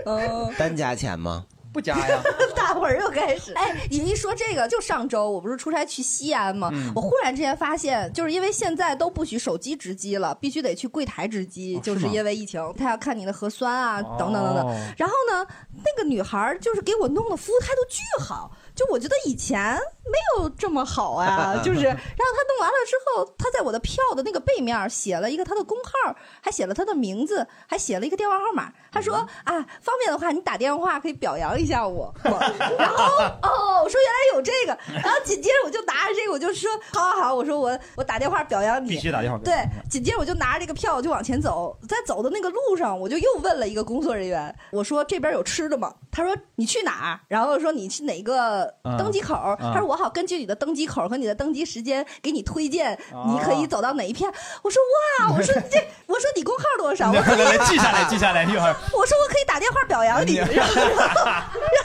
哦，单加钱吗？不加呀。大伙儿又开始。哎，你一说这个，就上周我不是出差去西安吗？嗯我忽然之间发现，就是因为现在都不许手机值机了，必须得去柜台值机，就是因为疫情，他要看你的核酸啊，等等等等。哦然后呢，那个女孩儿就是给我弄的服务态度巨好，就我觉得以前没有这么好啊，就是，然后他弄完了之后，他在我的票的那个背面写了一个他的工号，还写了他的名字，还写了一个电话号码。他说啊，方便的话你打电话可以表扬一下我。我 然后哦，我说原来有这个，然后紧接着我就拿着这个，我就说好好好，我说我我打电话表扬你，必须打电话对，紧接着我就拿着这个票就往前走，在走的那个路上，我就又问了一个工作人员，我说这边有吃的吗？他说你去哪儿？然后说你去哪个嗯登机口？嗯他说我好根据你的登机口和你的登机时间给你推荐，哦你可以走到哪一片。我说哇，我说这，我说你工号多少？我说记下来，记下来，一会儿。我说我可以打电话表扬你，然后然后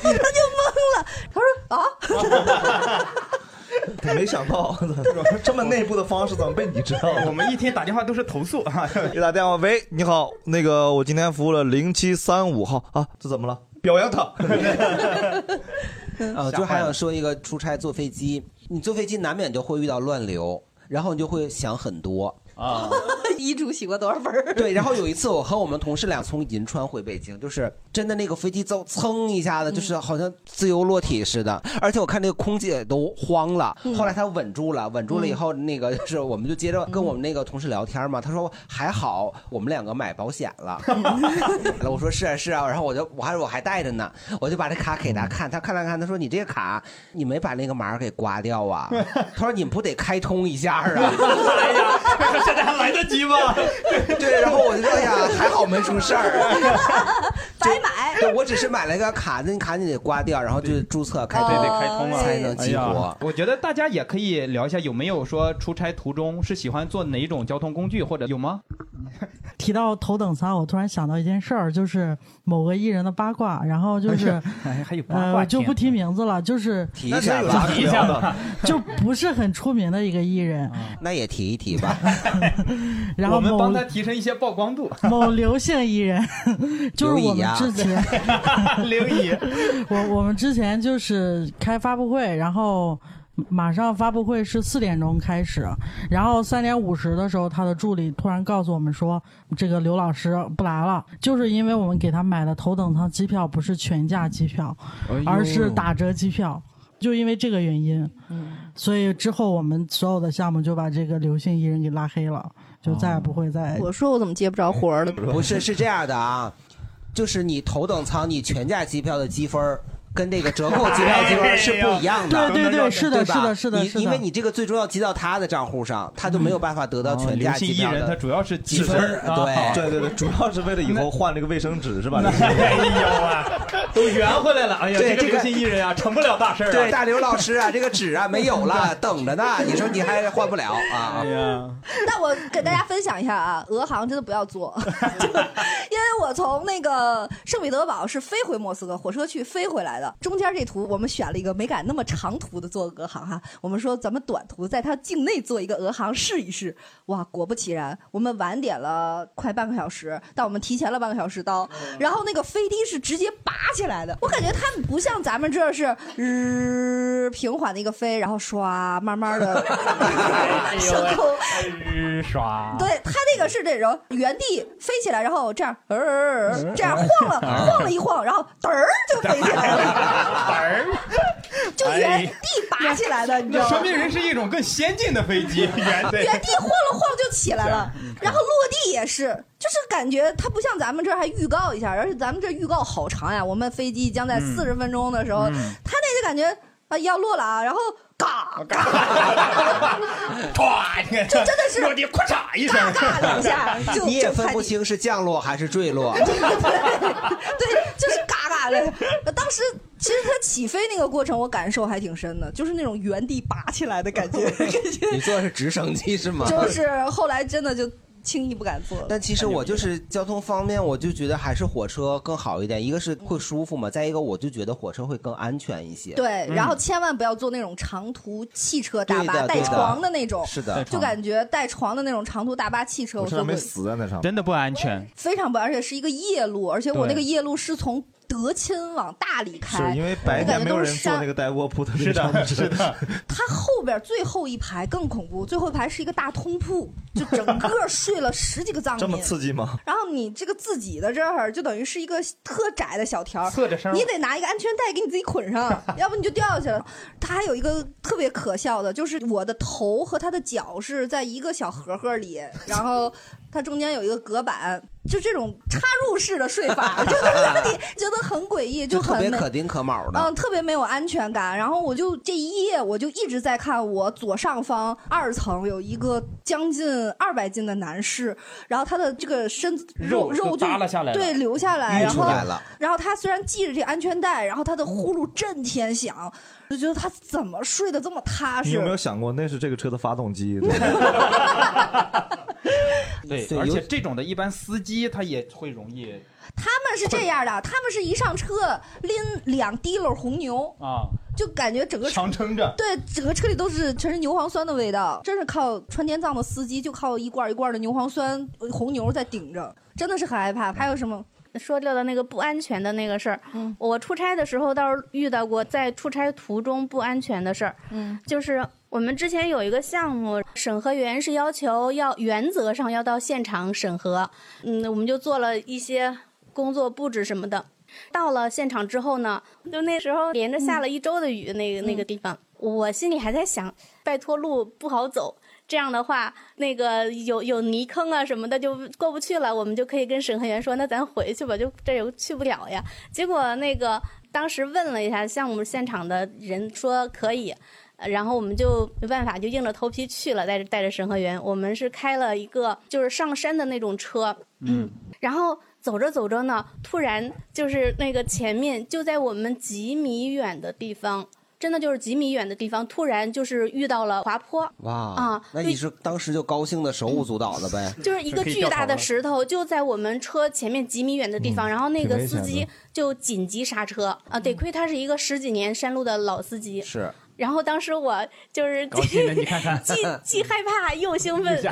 他就懵了，他说啊。没想到这么内部的方式怎么被你知道了？我们一天打电话都是投诉啊，给打电话，喂，你好，那个我今天服务了零七三五号啊，这怎么了？表扬他。呃，就还想说一个出差坐飞机，你坐飞机难免就会遇到乱流，然后你就会想很多啊。遗嘱写过多少本儿？对，然后有一次我和我们同事俩从银川回北京，就是真的那个飞机走噌一下子，就是好像自由落体似的，而且我看那个空姐都慌了。嗯后来她稳住了，稳住了以后，那个 就是我们就接着跟我们那个同事聊天嘛，他说还好我们两个买保险了。我说是啊是啊，然后我就我还我还带着呢，我就把这卡给他看，他看了看，他说你这个卡你没把那个码给刮掉啊？他说你们不得开通一下啊？哎呀，现在还来得及吗？对，然后我就说，哎呀，还好没出事儿。白买。对，我只是买了一个卡，那卡你得刮掉，然后就注册开通，对对，开通啊，才能激活。我觉得大家也可以聊一下，有没有说出差途中是喜欢坐哪种交通工具，或者有吗？提到头等舱，我突然想到一件事儿，就是某个艺人的八卦，然后就是哎还有八卦呃，就不提名字了，就是提一下吧，提一下吧。就不是很出名的一个艺人，那也提一提吧。然后我们帮他提升一些曝光度。某刘姓艺人，就是我们之前刘乙，我我们之前就是开发布会，然后马上发布会是四点钟开始，然后三点五十的时候，他的助理突然告诉我们说，这个刘老师不来了，就是因为我们给他买的头等舱机票不是全价机票，哎而是打折机票。就因为这个原因，所以之后我们所有的项目就把这个刘姓艺人给拉黑了，就再也不会再。我说我怎么接不着活儿了？不是，是这样的啊，就是你头等舱你全价机票的积分儿跟这个折扣机票机票是不一样的。对对对，是的，吧是的，是的，你。因为你这个最终要积到他的账户上，他就没有办法得到全价机票的人他主要是积积分。对对对对，主要是为了以后换这个卫生纸是吧？哎呦啊，都圆回来了。哎呀，这个这个流星艺人啊，成不了大事儿啊。对，大刘老师啊，这个纸啊没有了，等着呢。你说你还换不了啊？哎呀，那我给大家分享一下啊，俄航真的不要坐，因为我从那个圣彼得堡是飞回莫斯科，火车去飞回来的。中间这图我们选了一个没敢那么长途的做俄航哈，我们说咱们短途在它境内做一个俄航试一试。哇，果不其然，我们晚点了快半个小时，但我们提前了半个小时到，然后那个飞机是直接拔起来的，我感觉他们不像咱们这儿是日平缓的一个飞，然后唰慢慢的 升空。日刷。对他那个是这种原地飞起来，然后这样，呃，这样晃了晃了一晃，然后嘚儿就飞起来了，就原地拔起来的，你知道吗？那说明人是一种更先进的飞机，原地原地晃了晃就起来了，然后落地也是，就是感觉它不像咱们这儿还预告一下，而且咱们这预告好长呀。我们飞机将在四十分钟的时候，他那就感觉啊要落了啊，然后嘎嘎，唰，你看，就真的是落地，咔嚓一声，嘎两下 就你也分不清是降落还是坠落。对，就是嘎嘎的。当时其实它起飞那个过程，我感受还挺深的，就是那种原地拔起来的感觉，你坐的是直升机是吗？就是后来真的就轻易不敢坐。但其实我就是交通方面，我就觉得还是火车更好一点。一个是会舒服嘛，再一个我就觉得火车会更安全一些。对，然后千万不要坐那种长途汽车大巴带床的那种，是的就感觉带床的那种长途大巴汽车，我坐过，在那上真的不安全。非常不，而且是一个夜路，而且我那个夜路是从德钦往大理开，是因为白天没有人坐那个带卧铺的是的，是的，它后边最后一排更恐怖，最后一排是一个大通铺，就整个睡了十几个藏民，这么刺激吗？然后你这个自己的这儿就等于是一个特窄的小条，侧着身你得拿一个安全带给你自己捆上，要不你就掉下去了。它还有一个特别可笑的，就是我的头和他的脚是在一个小盒盒里，然后它中间有一个隔板，就这种插入式的睡法，就让你觉得很诡异，就特很特别可丁可卯的。嗯，特别没有安全感。然后我就这一夜，我就一直在看我左上方二层有一个将近二百斤的男士，然后他的这个身子肉肉就耷拉下来了对，流下来，然后然后他虽然系着这安全带，然后他的呼噜震天响，我就觉得他怎么睡得这么踏实？你有没有想过那是这个车的发动机？对，对而且这种的一般司机他也会容易他们是这样的，他们是一上车拎两滴溜红牛，啊就感觉整个车强撑着。对，整个车里都是全是牛磺酸的味道，真是靠川滇藏的司机就靠一罐一罐的牛磺酸呃红牛在顶着，真的是很害怕。还有什么？说到的那个不安全的那个事儿，嗯。我出差的时候倒是遇到过在出差途中不安全的事儿，嗯，就是我们之前有一个项目，审核员是要求要原则上要到现场审核，嗯，我们就做了一些工作布置什么的。到了现场之后呢，就那时候连着下了一周的雨，那个、那个地方，我心里还在想，拜托路不好走。这样的话，那个有有泥坑啊什么的就过不去了，我们就可以跟审核员说，那咱回去吧，就这又去不了呀。结果那个当时问了一下项目现场的人说可以，呃然后我们就没办法，就硬着头皮去了，带着带着审核员，我们是开了一个就是上山的那种车，嗯，然后走着走着呢，突然就是那个前面就在我们几米远的地方。真的就是几米远的地方，突然就是遇到了滑坡，哇啊那你是当时就高兴的手舞足蹈的呗？就是一个巨大的石头就在我们车前面几米远的地方，然后那个司机就紧急刹车啊，得亏他是一个十几年山路的老司机。是。然后当时我就是 既既害怕又兴奋，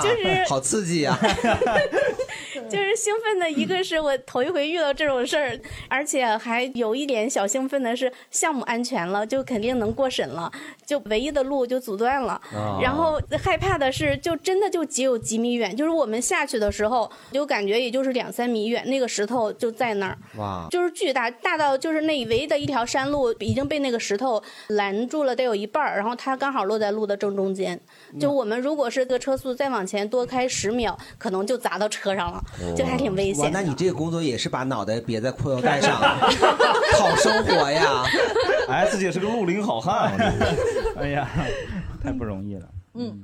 就是好刺激呀！就是兴奋的一个是我头一回遇到这种事儿，而且还有一点小兴奋的是项目安全了，就肯定能过审了，就唯一的路就阻断了。哦然后害怕的是，就真的就只有几米远，就是我们下去的时候，就感觉也就是两三米远，那个石头就在那儿。哇，就是巨大，大到就是那唯一的一条山路已经被那个石头拦住了得有一半儿，然后它刚好落在路的正中间。嗯就我们如果是这个车速再往前多开十秒，可能就砸到车上了，就还挺危，险的。那你这个工作也是把脑袋别在裤腰带上，好生活呀！S 姐是个绿林好汉，哎呀，太不容易了。嗯，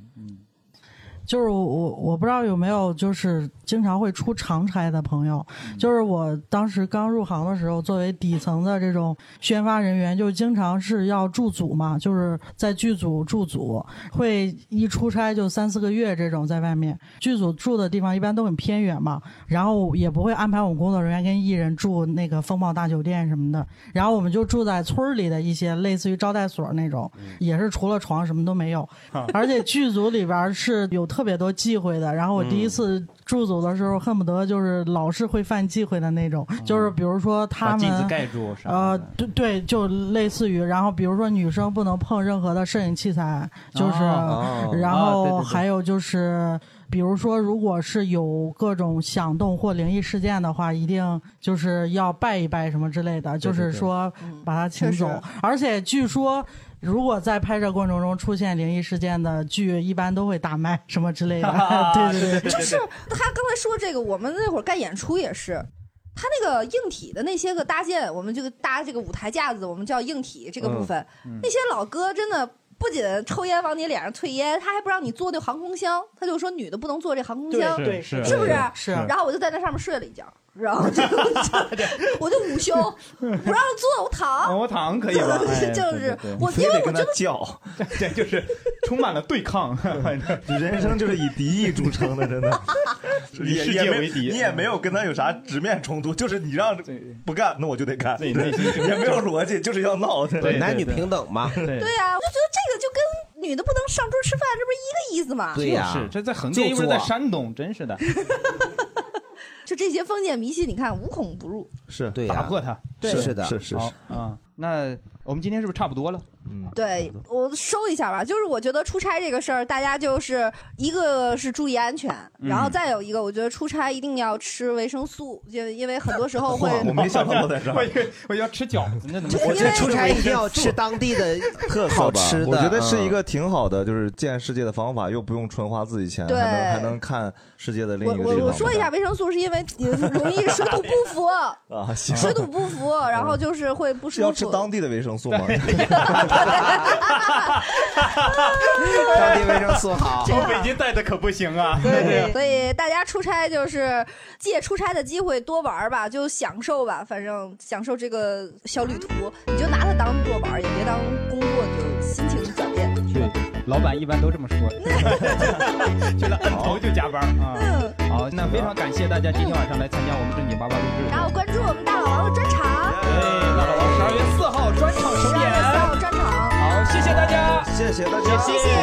就是我我我不知道有没有就是经常会出长差的朋友，就是我当时刚入行的时候，作为底层的这种宣发人员，就经常是要驻组嘛，就是在剧组驻组，会一出差就三四个月这种在外面。剧组住的地方一般都很偏远嘛，然后也不会安排我们工作人员跟艺人住那个风暴大酒店什么的，然后我们就住在村儿里的一些类似于招待所那种，也是除了床什么都没有，而且剧组里边是有特别多忌讳的。然后我第一次驻组的时候，恨不得就是老是会犯忌讳的那种，就是比如说他们把镜子盖住啥呃，对对，就类似于，然后比如说女生不能碰任何的摄影器材，就是，哦然后还有就是。比如说，如果是有各种响动或灵异事件的话，一定就是要拜一拜什么之类的，就对对是说把它请走。而且据说，如果在拍摄过程中出现灵异事件的剧，一般都会大麦什么之类的。对对对，就是他刚才说这个，我们那会儿干演出也是。他那个硬体的那些个搭建，我们这个搭这个舞台架子，我们叫硬体这个部分。嗯那些老哥真的不仅抽烟往你脸上退烟，他还不让你坐那航空箱，他就说女的不能坐这航空箱，对是是不是？是然后我就在那上面睡了一觉，然后就 我就午休，不让坐，我躺。我躺可以吧？哎 就是我因为我真的叫，这就是充满了对抗，你人生就是以敌意著称的，真的。以世界为敌你也没有跟他有啥直面冲突，就是你让不干，那我就得干，也没有逻辑，就是要闹。对男女平等嘛。对对呀、我就觉得这个就跟女的不能上桌吃饭，这不是一个意思吗？对呀是这在横店，又不是在山东，真是的，就这些封建迷信，你看无孔不入。是对打破它，对是的，是是好啊。那我们今天是不是差不多了？嗯，对我收一下吧，就是我觉得出差这个事儿，大家就是一个是注意安全，嗯然后再有一个，我觉得出差一定要吃维生素，就因为很多时候会 我没想到在这儿我以为我要吃饺子呢？我觉得出差一定要吃当地的特好吃的。我觉得是一嗯个挺好的，就是见世界的方法，又不用纯花自己钱，还对能还能看世界的另我一个地方。我我说一下维生素，是因为容易水土不服，啊，水土不服，然后就是会不舒服。要吃当地的维生素吗？当地卫生素好。从北京带的可不行啊！对，所以大家出差就是借出差的机会多玩儿吧，就享受吧，反正享受这个小旅途，你就拿它当做玩儿，也别当工作，就心情转变。对，老板一般都这么说，去了摁头就加班啊。好，那非常感谢大家今天晚上来参加我们正经八八录制。然后关注我们大老王的专场，对，大老王十二月四号专场首演。谢谢大家。谢谢大家。谢谢。